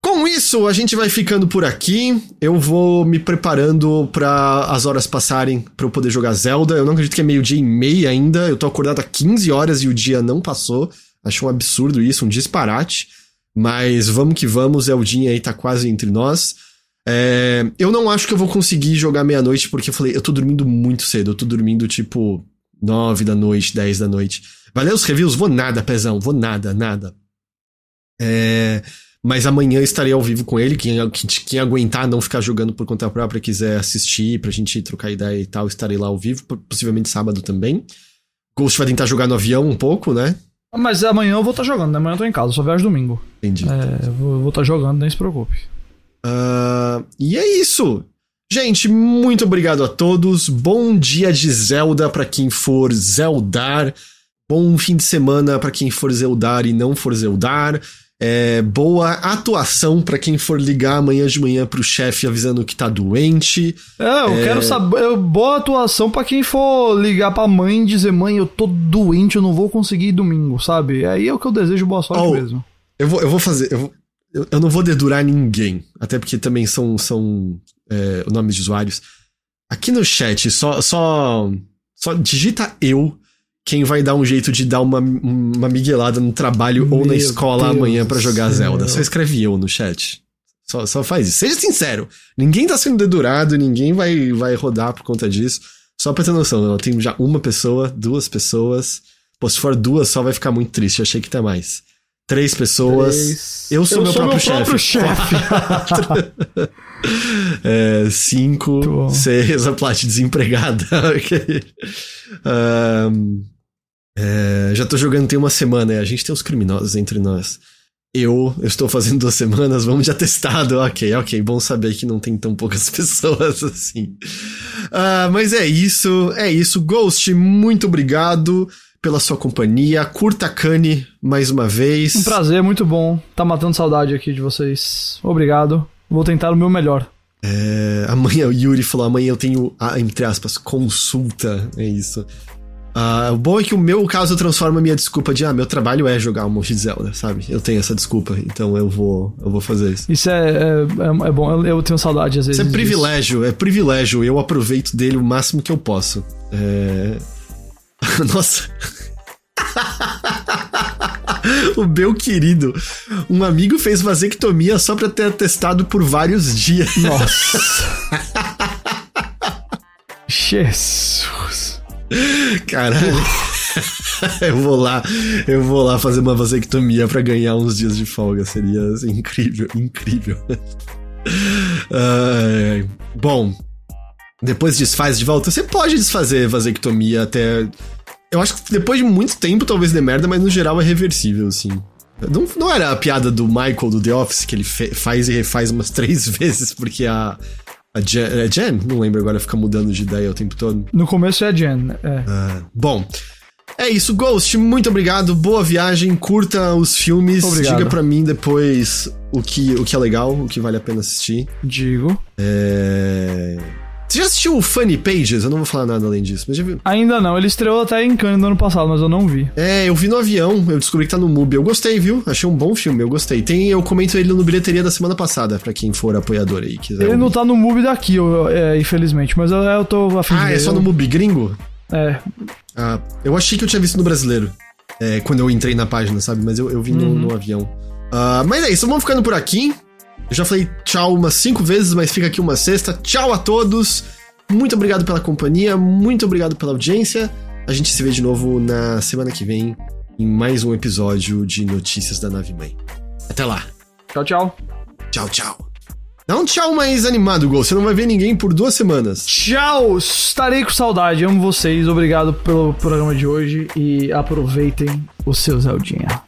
Com isso, a gente vai ficando por aqui. Eu vou me preparando para as horas passarem para eu poder jogar Zelda. Eu não acredito que é meio-dia e meia ainda. Eu tô acordado há 15 horas e o dia não passou. Acho um absurdo isso, um disparate. Mas vamos que vamos, Eldinha aí tá quase entre nós. É, eu não acho que eu vou conseguir jogar meia-noite, porque eu falei, eu tô dormindo muito cedo. Eu tô dormindo tipo 9 da noite, 10 da noite. Valeu os reviews? Vou nada, pezão. Vou nada, nada. É, mas amanhã estarei ao vivo com ele. Quem, quem aguentar não ficar jogando por conta própria, quiser assistir pra gente trocar ideia e tal, estarei lá ao vivo. Possivelmente sábado também. Ghost vai tentar jogar no avião um pouco, né? Mas amanhã eu vou estar tá jogando, né? Amanhã eu tô em casa, só viajo domingo. Entendi. É, vou estar tá jogando, nem se preocupe. Uh, e é isso. Gente, muito obrigado a todos. Bom dia de Zelda para quem for zeldar. Bom fim de semana para quem for zeldar e não for zeldar. É, boa atuação para quem for ligar amanhã de manhã pro chefe avisando que tá doente. É, eu é... quero saber. Boa atuação para quem for ligar pra mãe e dizer: mãe, eu tô doente, eu não vou conseguir ir domingo, sabe? Aí é o que eu desejo boa sorte oh, mesmo. Eu vou, eu vou fazer. Eu, eu, eu, não vou dedurar ninguém. Até porque também são, são é, nomes de usuários. Aqui no chat, só, só, só digita eu quem vai dar um jeito de dar uma, uma miguelada no trabalho Meu ou na escola Deus amanhã para jogar céu. Zelda. Só escreve eu no chat. Só, só faz isso. Seja sincero. Ninguém tá sendo dedurado, ninguém vai, vai rodar por conta disso. Só pra ter noção, ela tem já uma pessoa, duas pessoas. Pô, se for duas, só vai ficar muito triste. Eu achei que tá mais. Três pessoas. Três. Eu sou eu meu sou próprio chefe. chefe. é, cinco. Seis, a Plat desempregada. ok. Um, é, já tô jogando tem uma semana, a gente tem os criminosos entre nós. Eu, eu estou fazendo duas semanas, vamos de atestado. Ok, ok, bom saber que não tem tão poucas pessoas assim. Uh, mas é isso, é isso. Ghost, muito obrigado pela sua companhia. Curta Kanye mais uma vez. Um prazer, muito bom. Tá matando saudade aqui de vocês. Obrigado. Vou tentar o meu melhor. É, amanhã o Yuri falou: amanhã eu tenho, entre aspas, consulta. É isso. Uh, o bom é que o meu caso transforma a minha desculpa de ah, meu trabalho é jogar um monte de Zelda, sabe? Eu tenho essa desculpa, então eu vou, eu vou fazer isso. Isso é, é, é bom, eu, eu, tenho saudade às vezes. Isso é privilégio, disso. é privilégio. Eu aproveito dele o máximo que eu posso. É... Nossa. o meu querido, um amigo fez vasectomia só pra ter atestado por vários dias. Nossa. Jesus. Caralho. eu vou lá, eu vou lá fazer uma vasectomia para ganhar uns dias de folga. Seria assim, incrível, incrível. uh, bom, depois desfaz de volta. Você pode desfazer vasectomia até. Eu acho que depois de muito tempo talvez dê merda, mas no geral é reversível, assim. Não, não era a piada do Michael do The Office que ele faz e refaz umas três vezes porque a. A Jen, é Jen? Não lembro agora, fica mudando de ideia o tempo todo. No começo é a Jen, é. Ah, bom. É isso, Ghost, muito obrigado, boa viagem, curta os filmes, obrigado. diga para mim depois o que, o que é legal, o que vale a pena assistir. Digo. É... Você já assistiu o Funny Pages? Eu não vou falar nada além disso, mas já viu? Ainda não, ele estreou até em Cannes no ano passado, mas eu não vi. É, eu vi no avião, eu descobri que tá no MUBI. Eu gostei, viu? Achei um bom filme, eu gostei. Tem, eu comento ele no bilheteria da semana passada, pra quem for apoiador aí. Quiser ele não tá no MUBI daqui, eu, é, infelizmente, mas eu, eu tô afim Ah, é só no MUBI gringo? É. Ah, eu achei que eu tinha visto no brasileiro. É, quando eu entrei na página, sabe? Mas eu, eu vi no, uhum. no avião. Uh, mas é isso, vamos ficando por aqui. Eu já falei tchau umas cinco vezes, mas fica aqui uma sexta. Tchau a todos. Muito obrigado pela companhia, muito obrigado pela audiência. A gente se vê de novo na semana que vem em mais um episódio de Notícias da Nave Mãe. Até lá. Tchau, tchau. Tchau, tchau. Dá um tchau mais animado, Gol. Você não vai ver ninguém por duas semanas. Tchau! Estarei com saudade. Amo vocês. Obrigado pelo programa de hoje e aproveitem o seu Zeldinha.